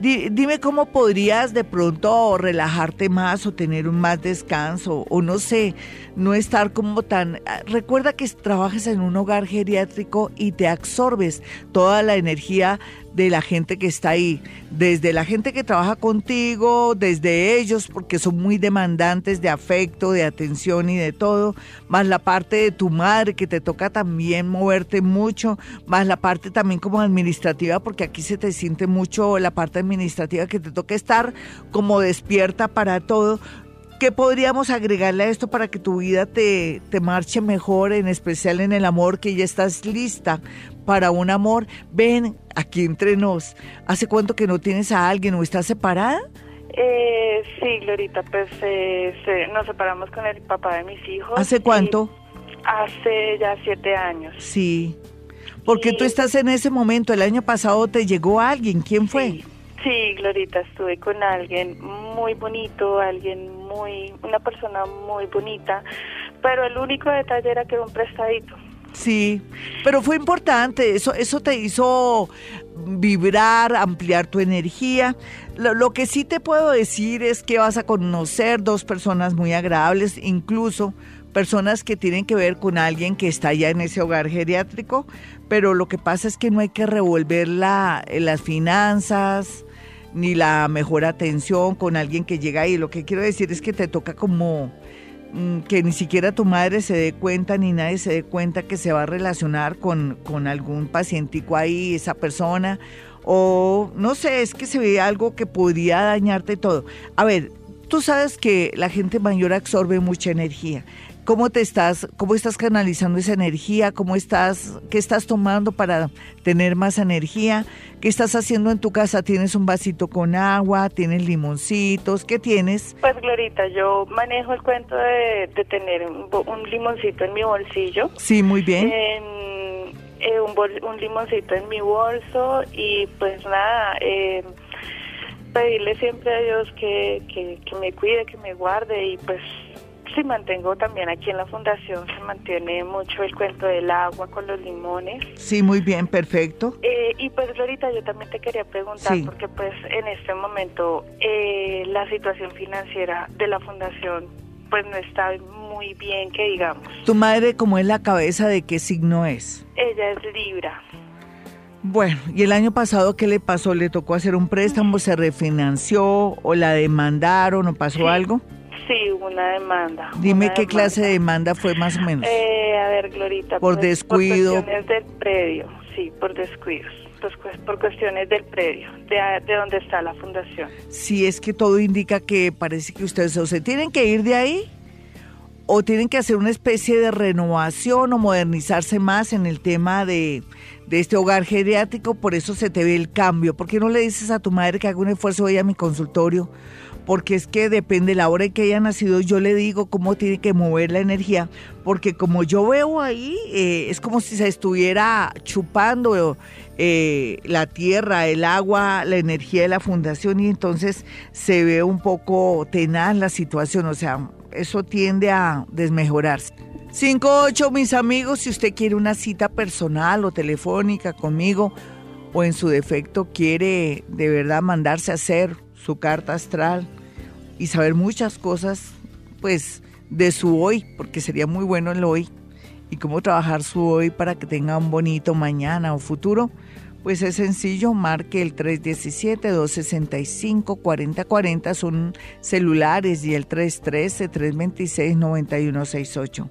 Dime cómo podrías de pronto relajarte más o tener un más descanso o no sé, no estar como tan... Ah, recuerda que trabajas en un hogar geriátrico y te absorbes toda la energía de la gente que está ahí, desde la gente que trabaja contigo, desde ellos, porque son muy demandantes de afecto, de atención y de todo, más la parte de tu madre que te toca también moverte mucho, más la parte también como administrativa, porque aquí se te siente mucho la parte administrativa que te toca estar como despierta para todo. ¿Qué podríamos agregarle a esto para que tu vida te, te marche mejor, en especial en el amor, que ya estás lista para un amor? Ven, aquí entre nos. ¿Hace cuánto que no tienes a alguien o estás separada? Eh, sí, Glorita, pues eh, nos separamos con el papá de mis hijos. ¿Hace cuánto? Hace ya siete años. Sí. Porque tú estás en ese momento, el año pasado te llegó alguien, ¿quién fue? Sí, Glorita, estuve con alguien muy bonito, alguien muy, una persona muy bonita, pero el único detalle era que era un prestadito. Sí, pero fue importante, eso, eso te hizo vibrar, ampliar tu energía. Lo, que sí te puedo decir es que vas a conocer dos personas muy agradables, incluso personas que tienen que ver con alguien que está ya en ese hogar geriátrico, pero lo que pasa es que no hay que revolver la, las finanzas ni la mejor atención con alguien que llega ahí. Lo que quiero decir es que te toca como Mm, que ni siquiera tu madre se dé cuenta ni nadie se dé cuenta que se va a relacionar con, con algún pacientico ahí, esa persona, o no sé, es que se ve algo que podría dañarte todo. A ver, tú sabes que la gente mayor absorbe mucha energía. ¿Cómo te estás, cómo estás canalizando esa energía? ¿Cómo estás, qué estás tomando para tener más energía? ¿Qué estás haciendo en tu casa? ¿Tienes un vasito con agua? ¿Tienes limoncitos? ¿Qué tienes? Pues Glorita, yo manejo el cuento de, tener un, limoncito en mi bolsillo. Sí, muy bien. Eh, un, limoncito en mi bolso y pues nada, eh, pedirle siempre a Dios que, que, que me cuide, que me guarde y pues Sí, mantengo también aquí en la fundación, se mantiene mucho el cuento del agua con los limones. Sí, muy bien, perfecto. Eh, y pues Florita, yo también te quería preguntar, porque pues en este momento eh, la situación financiera de la fundación pues no está muy bien, que digamos. ¿Tu madre cómo es la cabeza de qué signo es? Ella es Libra. Bueno, ¿y el año pasado qué le pasó? ¿Le tocó hacer un préstamo, se refinanció o la demandaron o pasó algo? Sí, una demanda. Dime qué clase de demanda fue más o menos. Eh, a ver, Glorita. Por pues, descuido. Por cuestiones del predio, sí, por descuidos. por cuestiones del predio, de, de donde está la fundación. Sí, es que todo indica que parece que ustedes o se tienen que ir de ahí o tienen que hacer una especie de renovación o modernizarse más en el tema de, de este hogar geriátrico, por eso se te ve el cambio. ¿Por qué no le dices a tu madre que haga un esfuerzo hoy a mi consultorio? Porque es que depende de la hora en que haya nacido, yo le digo cómo tiene que mover la energía, porque como yo veo ahí, eh, es como si se estuviera chupando eh, la tierra, el agua, la energía de la fundación y entonces se ve un poco tenaz la situación, o sea, eso tiende a desmejorarse. 5-8, mis amigos, si usted quiere una cita personal o telefónica conmigo, o en su defecto quiere de verdad mandarse a hacer su carta astral y saber muchas cosas, pues, de su hoy, porque sería muy bueno el hoy, y cómo trabajar su hoy para que tenga un bonito mañana o futuro, pues es sencillo, marque el 317-265-4040, son celulares, y el 313-326-9168.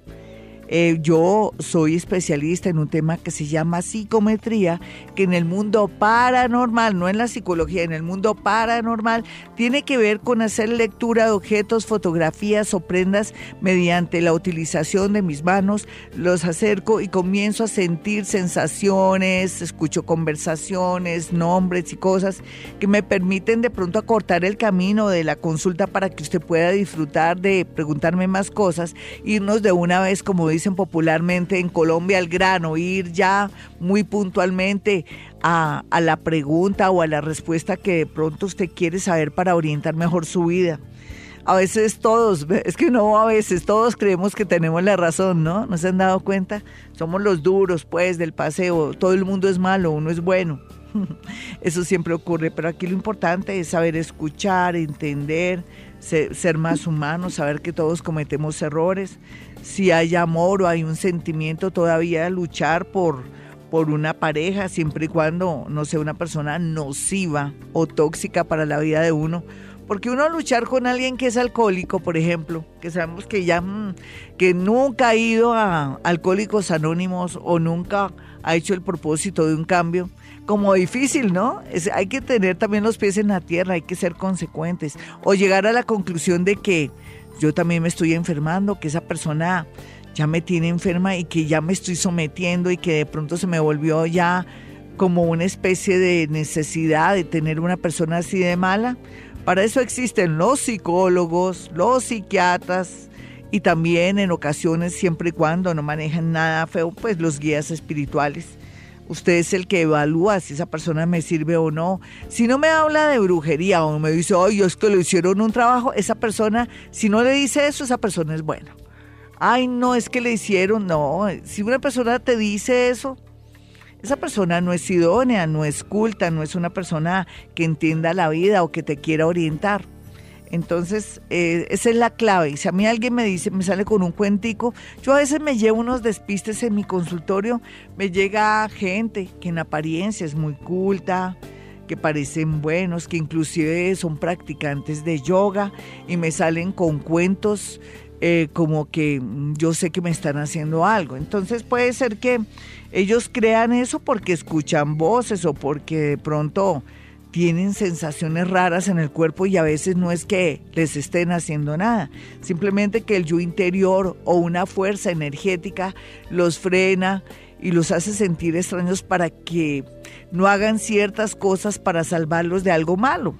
Eh, yo soy especialista en un tema que se llama psicometría, que en el mundo paranormal, no en la psicología, en el mundo paranormal, tiene que ver con hacer lectura de objetos, fotografías o prendas mediante la utilización de mis manos. Los acerco y comienzo a sentir sensaciones, escucho conversaciones, nombres y cosas que me permiten de pronto acortar el camino de la consulta para que usted pueda disfrutar de preguntarme más cosas, irnos de una vez como dicen popularmente en Colombia, al grano, ir ya muy puntualmente a, a la pregunta o a la respuesta que de pronto usted quiere saber para orientar mejor su vida a veces todos, es que no a veces, todos creemos que tenemos la razón, ¿no? ¿No se han dado cuenta? Somos los duros, pues, del paseo, todo el mundo es malo, uno es bueno. Eso siempre ocurre, pero aquí lo importante es saber escuchar, entender, ser, más humanos, saber que todos cometemos errores. Si hay amor o hay un sentimiento todavía, luchar por, por una pareja, siempre y cuando no sea una persona nociva o tóxica para la vida de uno. Porque uno luchar con alguien que es alcohólico, por ejemplo, que sabemos que ya mm, que nunca ha ido a Alcohólicos Anónimos o nunca ha hecho el propósito de un cambio, como difícil, ¿no? Hay que tener también los pies en la tierra, hay que ser consecuentes. O llegar a la conclusión de que yo también me estoy enfermando, que esa persona ya me tiene enferma y que ya me estoy sometiendo y que de pronto se me volvió ya como una especie de necesidad de tener una persona así de mala. Para eso existen los psicólogos, los psiquiatras y también en ocasiones, siempre y cuando no manejan nada feo, pues los guías espirituales Usted es el que evalúa si esa persona me sirve o no. Si no me habla de brujería o me dice, ay, es que le hicieron un trabajo, esa persona, si no le dice eso, esa persona es buena. Ay, no, es que le hicieron, no. Si una persona te dice eso, esa persona no es idónea, no es culta, no es una persona que entienda la vida o que te quiera orientar. Entonces, eh, esa es la clave. Si a mí alguien me dice, me sale con un cuentico, yo a veces me llevo unos despistes en mi consultorio, me llega gente que en apariencia es muy culta, que parecen buenos, que inclusive son practicantes de yoga y me salen con cuentos eh, como que yo sé que me están haciendo algo. Entonces puede ser que ellos crean eso porque escuchan voces o porque de pronto tienen sensaciones raras en el cuerpo y a veces no es que les estén haciendo nada, simplemente que el yo interior o una fuerza energética los frena y los hace sentir extraños para que no hagan ciertas cosas para salvarlos de algo malo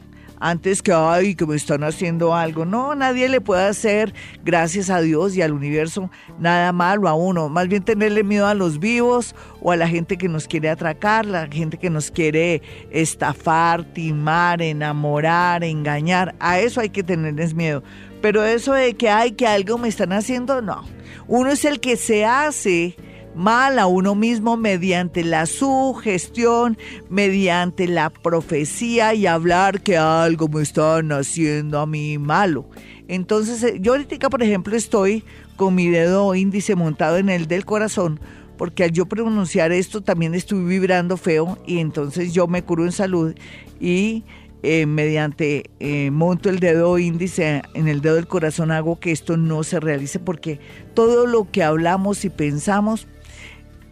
antes que, ay, que me están haciendo algo. No, nadie le puede hacer, gracias a Dios y al universo, nada malo a uno. Más bien tenerle miedo a los vivos o a la gente que nos quiere atracar, la gente que nos quiere estafar, timar, enamorar, engañar. A eso hay que tenerles miedo. Pero eso de que, ay, que algo me están haciendo, no. Uno es el que se hace mal a uno mismo mediante la sugestión, mediante la profecía y hablar que algo me están haciendo a mí malo. Entonces, eh, yo ahorita, por ejemplo, estoy con mi dedo índice montado en el del corazón, porque al yo pronunciar esto también estoy vibrando feo y entonces yo me curo en salud y eh, mediante eh, monto el dedo índice en el dedo del corazón hago que esto no se realice porque todo lo que hablamos y pensamos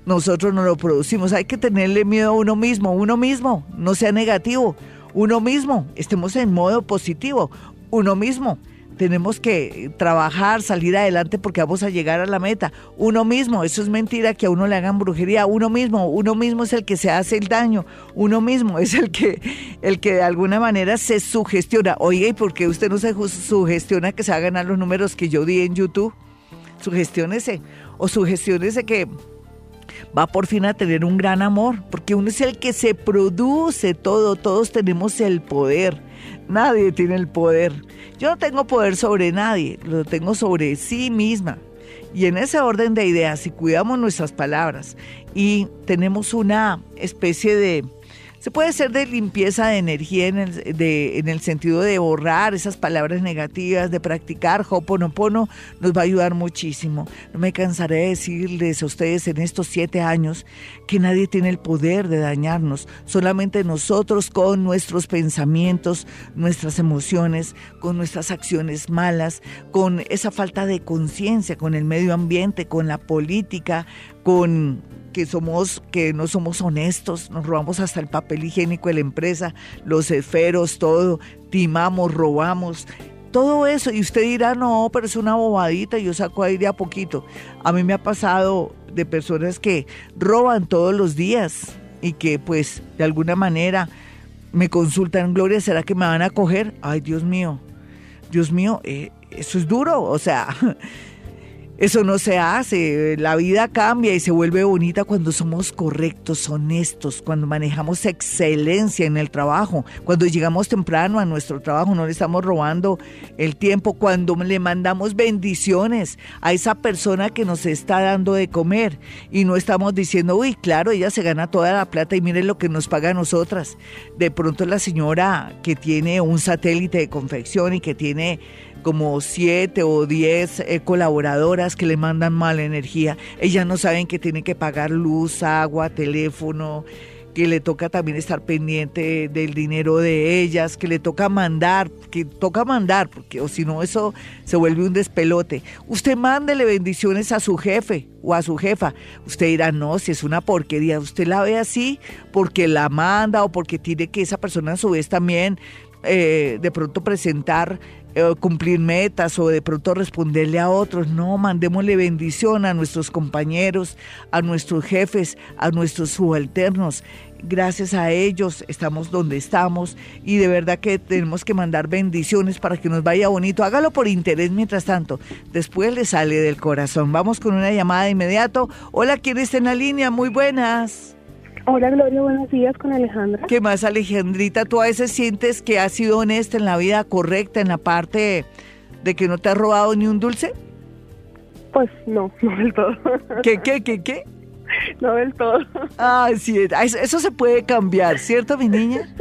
nosotros no lo producimos. Hay que tenerle miedo a uno mismo, uno mismo, no sea negativo, uno mismo, estemos en modo positivo, uno mismo. Tenemos que trabajar, salir adelante porque vamos a llegar a la meta. Uno mismo, eso es mentira que a uno le hagan brujería. Uno mismo, uno mismo es el que se hace el daño. Uno mismo es el que, el que de alguna manera se sugestiona. Oye, ¿y por qué usted no se sugestiona que se hagan a los números que yo di en YouTube? Sugestiónese. O sugestiónese que va por fin a tener un gran amor, porque uno es el que se produce todo, todos tenemos el poder, nadie tiene el poder. Yo no tengo poder sobre nadie, lo tengo sobre sí misma. Y en ese orden de ideas, si cuidamos nuestras palabras y tenemos una especie de se puede ser de limpieza de energía en el, de, en el sentido de borrar esas palabras negativas, de practicar Hoponopono, nos va a ayudar muchísimo. No me cansaré de decirles a ustedes en estos siete años que nadie tiene el poder de dañarnos, solamente nosotros con nuestros pensamientos, nuestras emociones, con nuestras acciones malas, con esa falta de conciencia, con el medio ambiente, con la política, con que somos, que no somos honestos, nos robamos hasta el papel higiénico de la empresa, los esferos, todo, timamos, robamos, todo eso. Y usted dirá, no, pero es una bobadita, yo saco ahí de a poquito. A mí me ha pasado de personas que roban todos los días y que pues de alguna manera me consultan, Gloria, ¿será que me van a coger? Ay, Dios mío, Dios mío, eh, eso es duro, o sea... Eso no se hace. La vida cambia y se vuelve bonita cuando somos correctos, honestos, cuando manejamos excelencia en el trabajo, cuando llegamos temprano a nuestro trabajo, no le estamos robando el tiempo, cuando le mandamos bendiciones a esa persona que nos está dando de comer y no estamos diciendo, uy, claro, ella se gana toda la plata y mire lo que nos paga a nosotras. De pronto la señora que tiene un satélite de confección y que tiene como siete o diez eh, que le mandan mala energía. Ellas no saben que tienen que pagar luz, agua, teléfono, que le toca también estar pendiente del dinero de ellas, que le toca mandar, que toca mandar, porque o si no eso se vuelve un despelote. Usted mándele bendiciones a su jefe o a su jefa. Usted dirá, no, si es una porquería, usted la ve así porque la manda o porque tiene que esa persona a su vez también eh, de pronto presentar cumplir metas o de pronto responderle a otros. No, mandémosle bendición a nuestros compañeros, a nuestros jefes, a nuestros subalternos. Gracias a ellos estamos donde estamos y de verdad que tenemos que mandar bendiciones para que nos vaya bonito. Hágalo por interés mientras tanto. Después le sale del corazón. Vamos con una llamada de inmediato. Hola, ¿quién está en la línea? Muy buenas. Hola Gloria, buenos días con Alejandra. ¿Qué más Alejandrita? ¿Tú a veces sientes que has sido honesta en la vida correcta, en la parte de que no te has robado ni un dulce? Pues no, no del todo. ¿Qué, qué, qué, qué? No del todo. Ay, sí, eso se puede cambiar, ¿cierto, mi niña?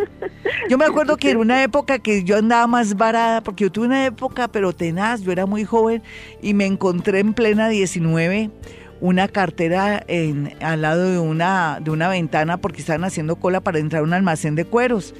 Yo me acuerdo que en una época que yo andaba más varada, porque yo tuve una época, pero tenaz, yo era muy joven y me encontré en plena 19 una cartera en, al lado de una, de una ventana porque estaban haciendo cola para entrar a un almacén de cueros.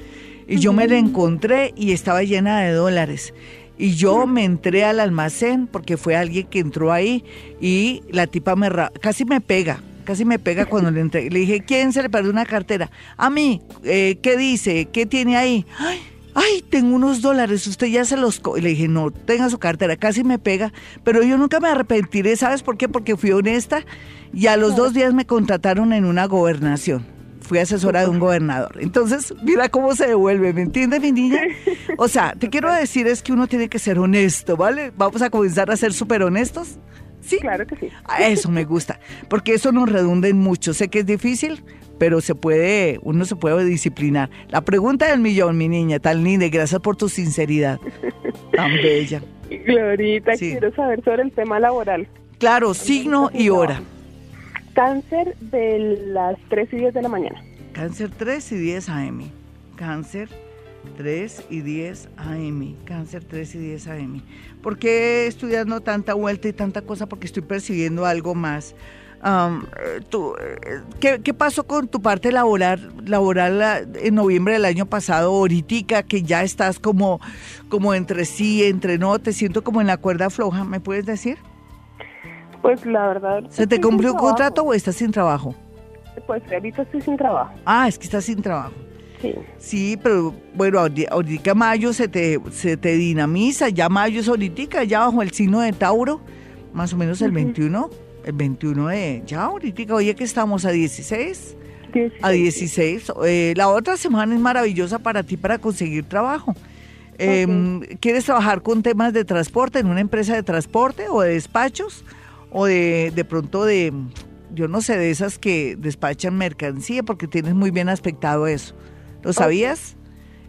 Y yo me la encontré y estaba llena de dólares. Y yo me entré al almacén porque fue alguien que entró ahí y la tipa me casi me pega, casi me pega cuando le entré. Le dije, ¿quién se le perdió una cartera? A mí, eh, ¿qué dice? ¿Qué tiene ahí? Ay, ay, tengo unos dólares, usted ya se los... Y le dije, no, tenga su cartera, casi me pega, pero yo nunca me arrepentiré, ¿sabes por qué? Porque fui honesta y a los dos días me contrataron en una gobernación. Fui asesora de un gobernador. Entonces, mira cómo se devuelve, ¿me entiendes, mi niña? O sea, te quiero decir es que uno tiene que ser honesto, ¿vale? Vamos a comenzar a ser súper honestos. ¿Sí? Claro que sí. Eso me gusta, porque eso nos redunda en mucho. Sé que es difícil, pero se puede, uno se puede disciplinar. La pregunta del millón, mi niña, tan linda, gracias por tu sinceridad, tan bella. Glorita, quiero saber sobre el tema laboral. Claro, signo y hora. Cáncer de las 3 y 10 de la mañana. Cáncer 3 y 10 AM. Cáncer 3 y 10 AM. Cáncer 3 y 10 AM. ¿Por qué estudiando tanta vuelta y tanta cosa? Porque estoy percibiendo algo más. ¿Qué, pasó con tu parte laboral, laboral en noviembre del año pasado, ahorita que ya estás como, como entre sí, entre no, te siento como en la cuerda floja, ¿me puedes decir? Pues la verdad... ¿Se te cumplió un contrato o estás sin trabajo? Pues ahorita estoy sin trabajo. Ah, es que estás sin trabajo. Sí. Sí, pero bueno, ahorita mayo se te, se te dinamiza, ya mayo es ahorita, ya bajo el signo de Tauro, más o menos el 21 el 21 de, ya ahorita, oye que estamos a 16, a 16. Eh, la otra semana es maravillosa para ti para conseguir trabajo. Em, ¿Quieres trabajar con temas de transporte en una empresa de transporte o de despachos? O de, de pronto de, yo no sé, de esas que despachan mercancía porque tienes muy bien aspectado eso. ¿Lo sabías?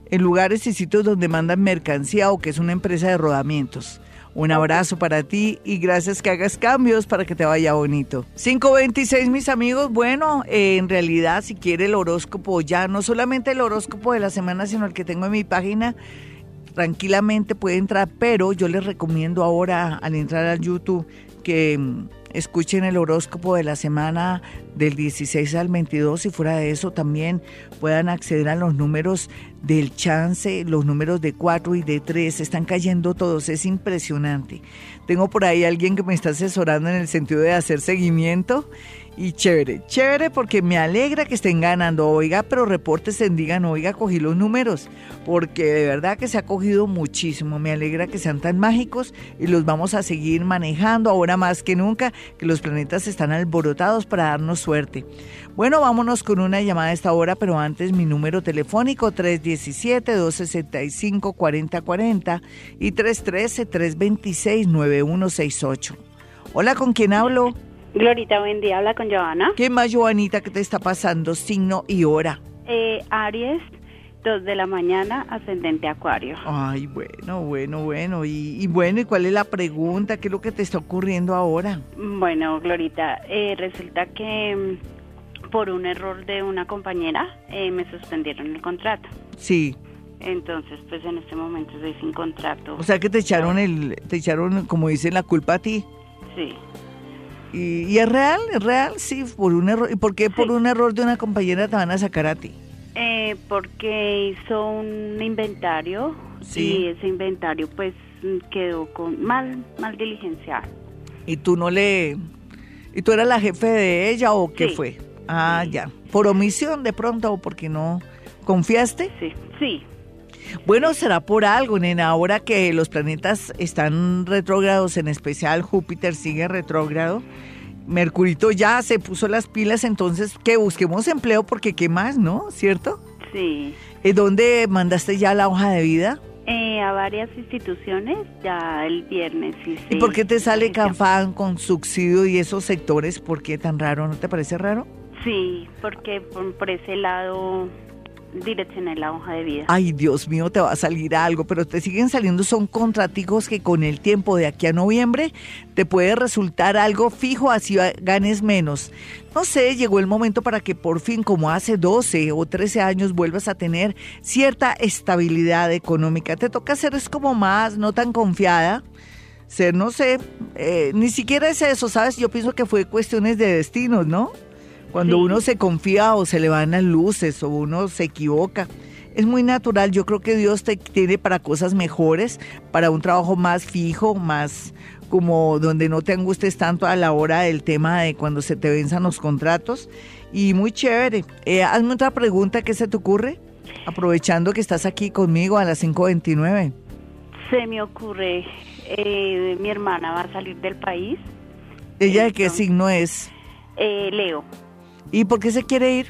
En lugares y sitios donde mandan mercancía o que es una empresa de rodamientos. Un abrazo para ti y gracias que hagas cambios para que te vaya bonito. 526, mis amigos. Bueno, eh, en realidad, si quiere el horóscopo, ya no solamente el horóscopo de la semana, sino el que tengo en mi página, tranquilamente puede entrar, pero yo les recomiendo ahora, al entrar al YouTube, que mm, escuchen el horóscopo de la semana del 16 al 22 y fuera de eso también puedan acceder a los números del chance, los números de 4 y de 3, están cayendo todos, es impresionante. Tengo por ahí alguien que me está asesorando en el sentido de hacer seguimiento y chévere, chévere porque me alegra que estén ganando, oiga, pero reportes en digan, oiga, cogí los números, porque de verdad que se ha cogido muchísimo, me alegra que sean tan mágicos y los vamos a seguir manejando ahora más que nunca, que los planetas están alborotados para darnos suerte. Bueno, vámonos con una llamada a esta hora, pero antes mi número telefónico 317-265-4040 y 313-326-9168. Hola, ¿con quién hablo? Glorita, buen día. Habla con Joana. ¿Qué más, Joanita, qué te está pasando? Signo y hora. Eh, Aries, 2 de la mañana, ascendente Acuario. Ay, bueno, bueno, bueno. Y, y, bueno, ¿y cuál es la pregunta? ¿Qué es lo que te está ocurriendo ahora? Bueno, Glorita, eh, resulta que mm, por un error de una compañera eh, me suspendieron el contrato. Sí. Entonces, pues en este momento estoy sin contrato. O sea que te echaron el, te echaron, como dicen, la culpa a ti. Sí. ¿Y, y es real? ¿Es real? Sí, por un error. ¿Y por qué por un error de una compañera te van a sacar a ti? Eh, porque hizo un inventario Sí. y ese inventario pues quedó con mal, mal diligenciado. ¿Y tú no le... ¿Y tú eras la jefe de ella o qué Sí. fue? Ah, ya. ¿Por omisión de pronto o porque no confiaste? Sí, sí. Bueno, será por algo, nena. Ahora que los planetas están retrógrados, en especial Júpiter sigue retrógrado, Mercurito ya se puso las pilas, entonces que busquemos empleo porque qué más, ¿no? ¿Cierto? Sí. ¿Y ¿Dónde mandaste ya la hoja de vida? Eh, a varias instituciones ya el viernes. ¿Y por qué te sale inscripción. Canfán con subsidio y esos sectores? ¿Por qué tan raro? ¿No te parece raro? Sí, porque por, por ese lado direccioné la hoja de vida. Ay, Dios mío, te va a salir algo, pero te siguen saliendo, son contraticos que con el tiempo de aquí a noviembre te puede resultar algo fijo, así ganes menos. No sé, llegó el momento para que por fin, como hace 12 o 13 años, vuelvas a tener cierta estabilidad económica. Te toca ser es como más, no tan confiada. Ser, no sé, eh, ni siquiera es eso, ¿sabes? Yo pienso que fue cuestiones de destinos, ¿no? Cuando Sí. uno se confía o se le van las luces o uno se equivoca. Es muy natural, yo creo que Dios te tiene para cosas mejores, para un trabajo más fijo, más como donde no te angustes tanto a la hora del tema de cuando se te venzan los contratos. Y muy chévere. Eh, hazme otra pregunta, ¿qué se te ocurre? Aprovechando que estás aquí conmigo a las 5.29. Se me ocurre, eh, mi hermana va a salir del país, ¿Ella de qué signo es? eh, Leo. ¿Y por qué se quiere ir?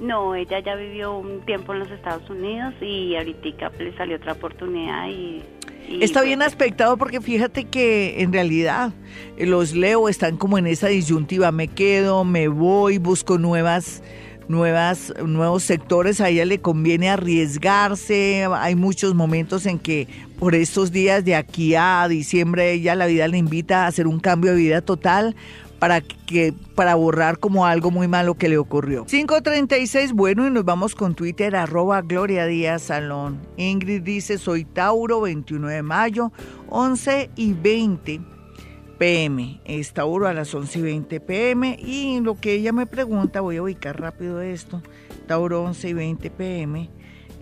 No, ella ya vivió un tiempo en los Estados Unidos y ahorita le salió otra oportunidad y... y Está pues, bien aspectado porque fíjate que en realidad eh, los Leo están como en esa disyuntiva, me quedo, me voy, busco nuevas nuevas nuevos sectores, a ella le conviene arriesgarse, hay muchos momentos en que por estos días de aquí a diciembre ella la vida le invita a hacer un cambio de vida total para que para borrar como algo muy malo que le ocurrió. 536, bueno, y nos vamos con Twitter, arroba Gloria Díaz Salón. Ingrid dice, soy Tauro, 21 de mayo, 11 y 20 pm. Es Tauro a las 11 y 20 pm. Y lo que ella me pregunta, voy a ubicar rápido esto, Tauro 11 y 20 pm.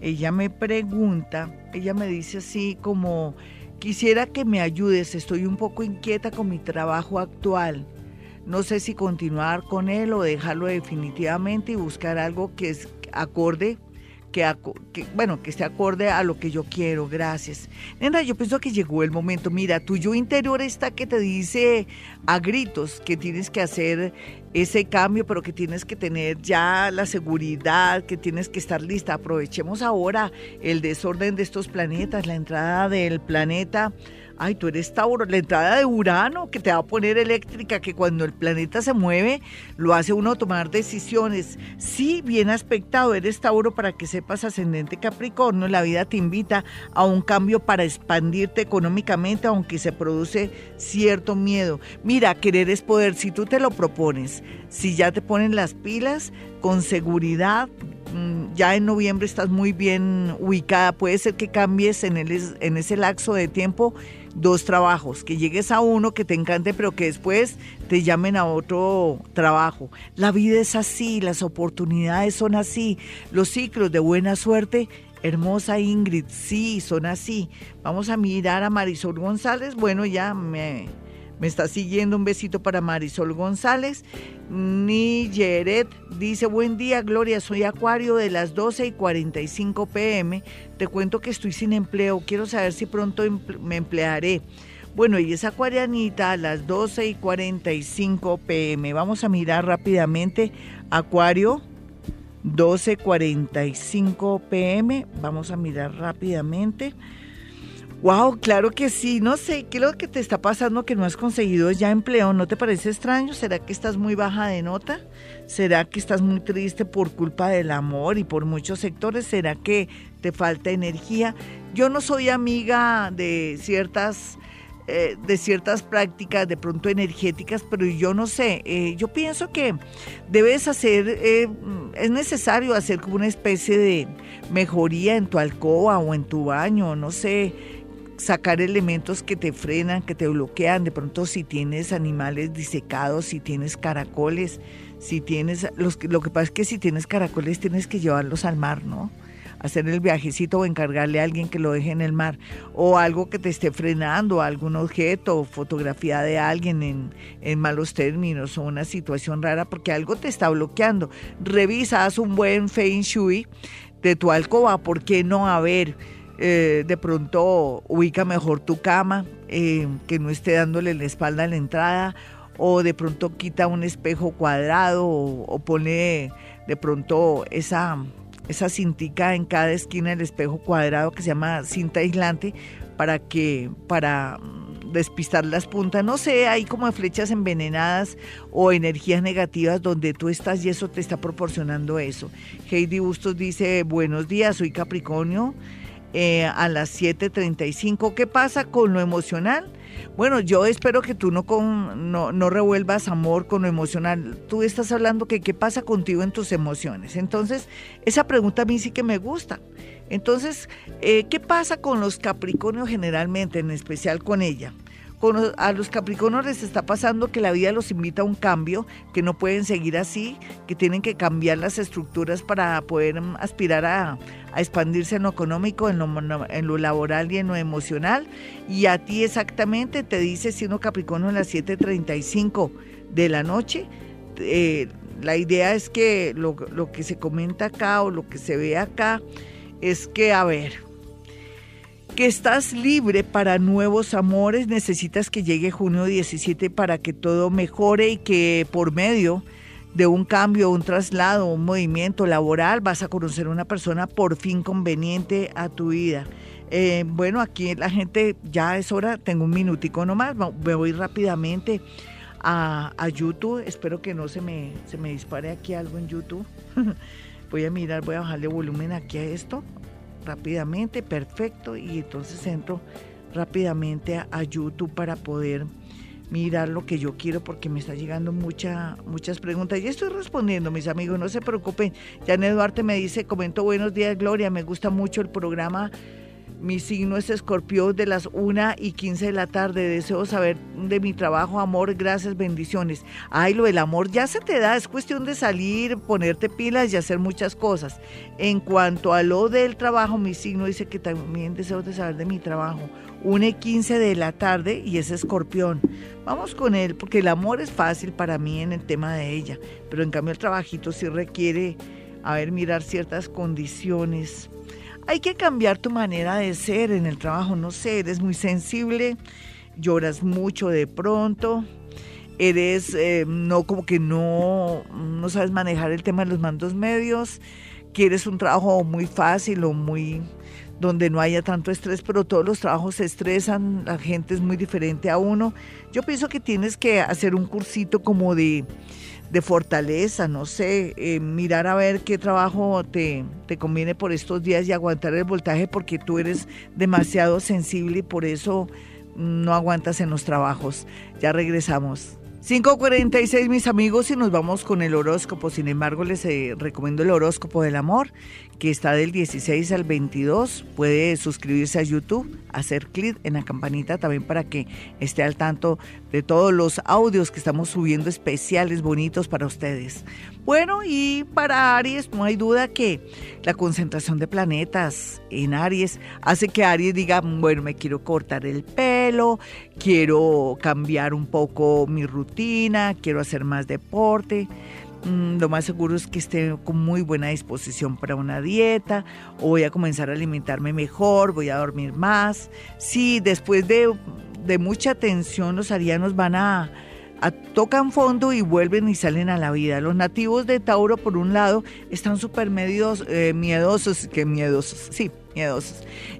Ella me pregunta, ella me dice así como, quisiera que me ayudes, estoy un poco inquieta con mi trabajo actual. No sé si continuar con él o dejarlo definitivamente y buscar algo que es acorde, que, que, bueno, que esté acorde a lo que yo quiero. Gracias. Nena, yo pienso que llegó el momento. Mira, tu yo interior está que te dice a gritos que tienes que hacer ese cambio, pero que tienes que tener ya la seguridad, que tienes que estar lista. Aprovechemos ahora el desorden de estos planetas, la entrada del planeta. Ay, tú eres Tauro, la entrada de Urano que te va a poner eléctrica, que cuando el planeta se mueve lo hace uno tomar decisiones. Sí, bien aspectado, eres Tauro para que sepas ascendente Capricornio, la vida te invita a un cambio para expandirte económicamente, aunque se produce cierto miedo. Mira, querer es poder, si tú te lo propones, si ya te ponen las pilas, con seguridad, ya en noviembre estás muy bien ubicada. Puede ser que cambies en, en ese lapso de tiempo dos trabajos, que llegues a uno que te encante, pero que después te llamen a otro trabajo. La vida es así, las oportunidades son así, los ciclos de buena suerte. Hermosa Ingrid, sí, son así. Vamos a mirar a Marisol González. Bueno, ya me, me está siguiendo un besito para Marisol González. Nigeret dice, buen día Gloria, soy Acuario de las 12 y 45 pm. Te cuento que estoy sin empleo, quiero saber si pronto me emplearé. Bueno, y es Acuarianita a las 12 y 45 pm. Vamos a mirar rápidamente Acuario 12.45 pm. Vamos a mirar rápidamente. Wow, claro que sí. No sé, ¿qué es lo que te está pasando que no has conseguido ya empleo? ¿No te parece extraño? ¿Será que estás muy baja de nota? ¿Será que estás muy triste por culpa del amor y por muchos sectores? ¿Será que te falta energía? Yo no soy amiga de ciertas eh, de ciertas prácticas de pronto energéticas, pero yo no sé, eh, yo pienso que debes hacer, eh, es necesario hacer como una especie de mejoría en tu alcoba o en tu baño, no sé, sacar elementos que te frenan, que te bloquean, de pronto si tienes animales disecados, si tienes caracoles, si tienes, los, lo que pasa es que si tienes caracoles tienes que llevarlos al mar, ¿no? hacer el viajecito o encargarle a alguien que lo deje en el mar o algo que te esté frenando, algún objeto, fotografía de alguien en, malos términos o una situación rara porque algo te está bloqueando. Revisa, haz un buen feng shui de tu alcoba, ¿por qué no? A ver, eh, de pronto ubica mejor tu cama, eh, que no esté dándole la espalda a la entrada, o de pronto quita un espejo cuadrado, o, pone de pronto esa, esa cintica en cada esquina del espejo cuadrado que se llama cinta aislante para que, para mm, despistar las puntas, no sé, hay como flechas envenenadas o energías negativas donde tú estás y eso te está proporcionando eso. Heidi Bustos dice, buenos días, soy Capricornio, eh, a las 7.35. ¿Qué pasa con lo emocional? Bueno, yo espero que tú no, con, no, no, revuelvas amor con lo emocional. Tú estás hablando que qué pasa contigo en tus emociones. Entonces, esa pregunta a mí sí que me gusta. Entonces, eh, ¿qué pasa con los Capricornios generalmente, en especial con ella? A los Capricornios les está pasando que la vida los invita a un cambio, que no pueden seguir así, que tienen que cambiar las estructuras para poder mm, aspirar a, expandirse en lo económico, en lo, en lo, laboral y en lo emocional. Y a ti exactamente te dice siendo Capricornio a las 7.35 de la noche. Eh, la idea es que lo, lo que se comenta acá o lo que se ve acá es que, a ver, que estás libre para nuevos amores, necesitas que llegue junio 17 para que todo mejore y que por medio de un cambio, un traslado, un movimiento laboral, vas a conocer una persona por fin conveniente a tu vida. Eh, bueno, aquí la gente, ya es hora, tengo un minutico nomás, me voy rápidamente a, a YouTube, espero que no se me, se me dispare aquí algo en YouTube. voy a mirar, voy a bajarle volumen aquí a esto, rápidamente, perfecto, y entonces entro rápidamente a, YouTube para poder mirar lo que yo quiero porque me está llegando mucha, muchas preguntas. Y estoy respondiendo, mis amigos, no se preocupen. Janet Duarte me dice, comento buenos días, Gloria, me gusta mucho el programa mi signo es escorpión de las 1 y 15 de la tarde. Deseo saber de mi trabajo, amor, gracias, bendiciones. Ay, lo del amor ya se te da, es cuestión de salir, ponerte pilas y hacer muchas cosas. En cuanto a lo del trabajo, mi signo dice que también deseo de saber de mi trabajo. 1 y 15 de la tarde y es escorpión. Vamos con él, porque el amor es fácil para mí en el tema de ella, pero en cambio el trabajito sí requiere, a ver, mirar ciertas condiciones hay que cambiar tu manera de ser en el trabajo, no sé, eres muy sensible, lloras mucho de pronto, eres eh, no como que no, no sabes manejar el tema de los mandos medios, quieres un trabajo muy fácil o muy donde no haya tanto estrés, pero todos los trabajos se estresan, la gente es muy diferente a uno. Yo pienso que tienes que hacer un cursito como de de fortaleza, no sé, eh, mirar a ver qué trabajo te, te conviene por estos días y aguantar el voltaje porque tú eres demasiado sensible y por eso no aguantas en los trabajos. Ya regresamos. 5.46 mis amigos y nos vamos con el horóscopo. Sin embargo, les eh, recomiendo el horóscopo del amor que está del 16 al 22. Puede suscribirse a YouTube, hacer clic en la campanita también para que esté al tanto de todos los audios que estamos subiendo especiales, bonitos para ustedes. Bueno, y para Aries, no hay duda que la concentración de planetas en Aries hace que Aries diga, bueno, me quiero cortar el pelo, quiero cambiar un poco mi rutina, quiero hacer más deporte. Mm, lo más seguro es que esté con muy buena disposición para una dieta o voy a comenzar a alimentarme mejor, voy a dormir más. Sí, después de, mucha tensión los arianos van a, tocan fondo y vuelven y salen a la vida. Los nativos de Tauro, por un lado, están súper eh, miedosos, que miedosos, sí,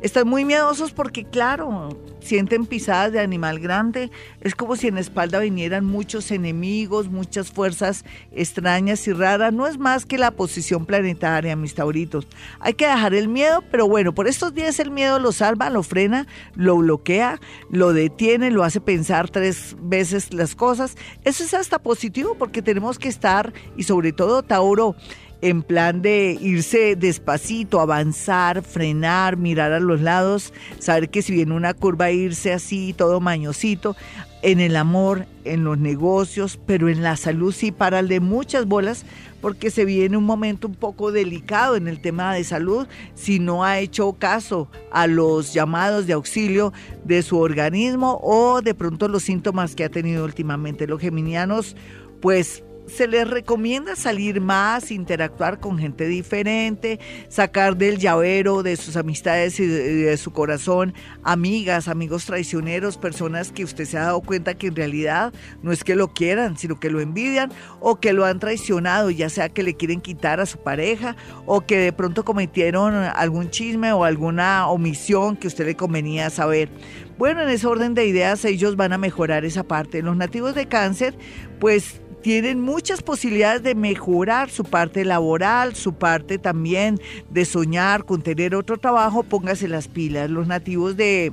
Están muy miedosos porque, claro, sienten pisadas de animal grande. Es como si en la espalda vinieran muchos enemigos, muchas fuerzas extrañas y raras. No es más que la posición planetaria, mis tauritos. Hay que dejar el miedo, pero bueno, por estos días el miedo lo salva, lo frena, lo bloquea, lo detiene, lo hace pensar tres veces las cosas. Eso es hasta positivo porque tenemos que estar, y sobre todo Tauro, en plan de irse despacito, avanzar, frenar, mirar a los lados, saber que si viene una curva, irse así, todo mañosito, en el amor, en los negocios, pero en la salud sí de muchas bolas, porque se viene un momento un poco delicado en el tema de salud si no ha hecho caso a los llamados de auxilio de su organismo o de pronto los síntomas que ha tenido últimamente. Los geminianos, pues se les recomienda salir más, interactuar con gente diferente, sacar del llavero de sus amistades y de, su corazón amigas, amigos traicioneros, personas que usted se ha dado cuenta que en realidad no es que lo quieran, sino que lo envidian o que lo han traicionado, ya sea que le quieren quitar a su pareja o que de pronto cometieron algún chisme o alguna omisión que usted le convenía saber. Bueno, en ese orden de ideas ellos van a mejorar esa parte. Los nativos de cáncer, pues tienen muchas posibilidades de mejorar su parte laboral, su parte también de soñar con tener otro trabajo, póngase las pilas. Los nativos de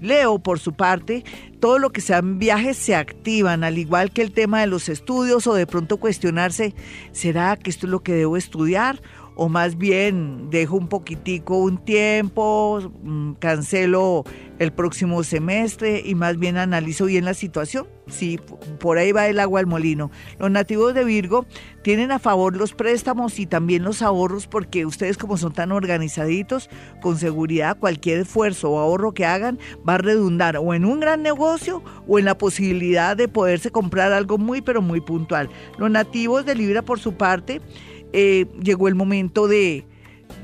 Leo, por su parte, todo lo que sean viajes se activan, al igual que el tema de los estudios o de pronto cuestionarse, ¿será que esto es lo que debo estudiar? O más bien dejo un poquitico un tiempo, mm, cancelo el próximo semestre y más bien analizo bien la situación. Sí, por ahí va el agua al molino. Los nativos de Virgo tienen a favor los préstamos y también los ahorros porque ustedes como son tan organizaditos, con seguridad cualquier esfuerzo o ahorro que hagan va a redundar o en un gran negocio o en la posibilidad de poderse comprar algo muy pero muy puntual. Los nativos de Libra por su parte eh, llegó el momento de,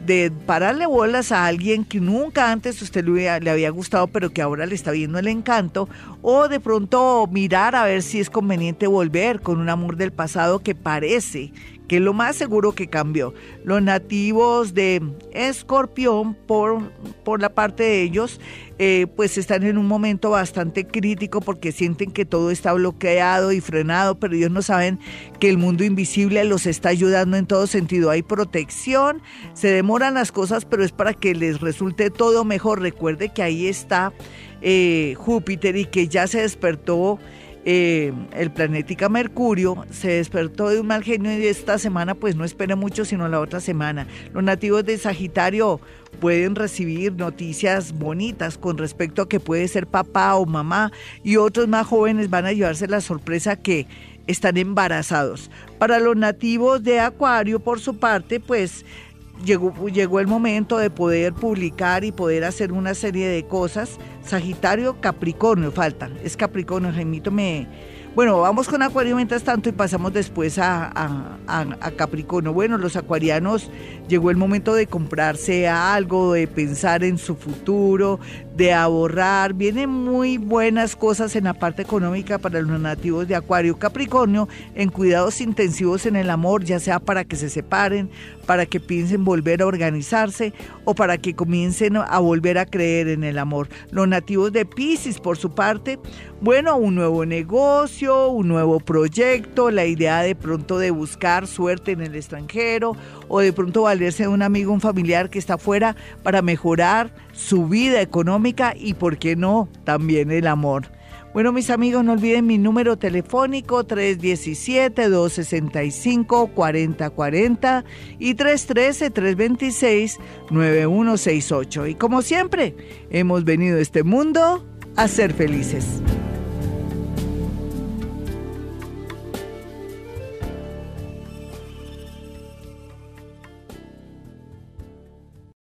de pararle bolas a alguien que nunca antes usted le, le, había gustado, pero que ahora le está viendo el encanto, o de pronto mirar a ver si es conveniente volver con un amor del pasado que parece que lo más seguro que cambió. Los nativos de Escorpión, por, por la parte de ellos, eh, pues están en un momento bastante crítico porque sienten que todo está bloqueado y frenado, pero ellos no saben que el mundo invisible los está ayudando en todo sentido. Hay protección, se demoran las cosas, pero es para que les resulte todo mejor. Recuerde que ahí está eh, Júpiter y que ya se despertó eh, el planética Mercurio se despertó de un mal genio y esta semana pues no espera mucho sino la otra semana. Los nativos de Sagitario pueden recibir noticias bonitas con respecto a que puede ser papá o mamá y otros más jóvenes van a llevarse la sorpresa que están embarazados. Para los nativos de Acuario por su parte pues llegó, llegó el momento de poder publicar y poder hacer una serie de cosas. Sagitario, Capricornio, faltan. Es Capricornio, Jaimito me... Bueno, vamos con Acuario mientras tanto y pasamos después a, a, Capricornio. Bueno, los acuarianos llegó el momento de comprarse algo, de pensar en su futuro, de ahorrar. Vienen muy buenas cosas en la parte económica para los nativos de Acuario. Capricornio, en cuidados intensivos en el amor, ya sea para que se separen, para que piensen volver a organizarse o para que comiencen a volver a creer en el amor. Los nativos de Pisces, por su parte, bueno, un nuevo negocio, un nuevo proyecto, la idea de pronto de buscar suerte en el extranjero o de pronto valerse de un amigo, un familiar que está afuera para mejorar su vida económica y, ¿por qué no?, también el amor. Bueno, mis amigos, no olviden mi número telefónico 317-265-4040 y 313-326-9168. Y como siempre, hemos venido a este mundo a ser felices.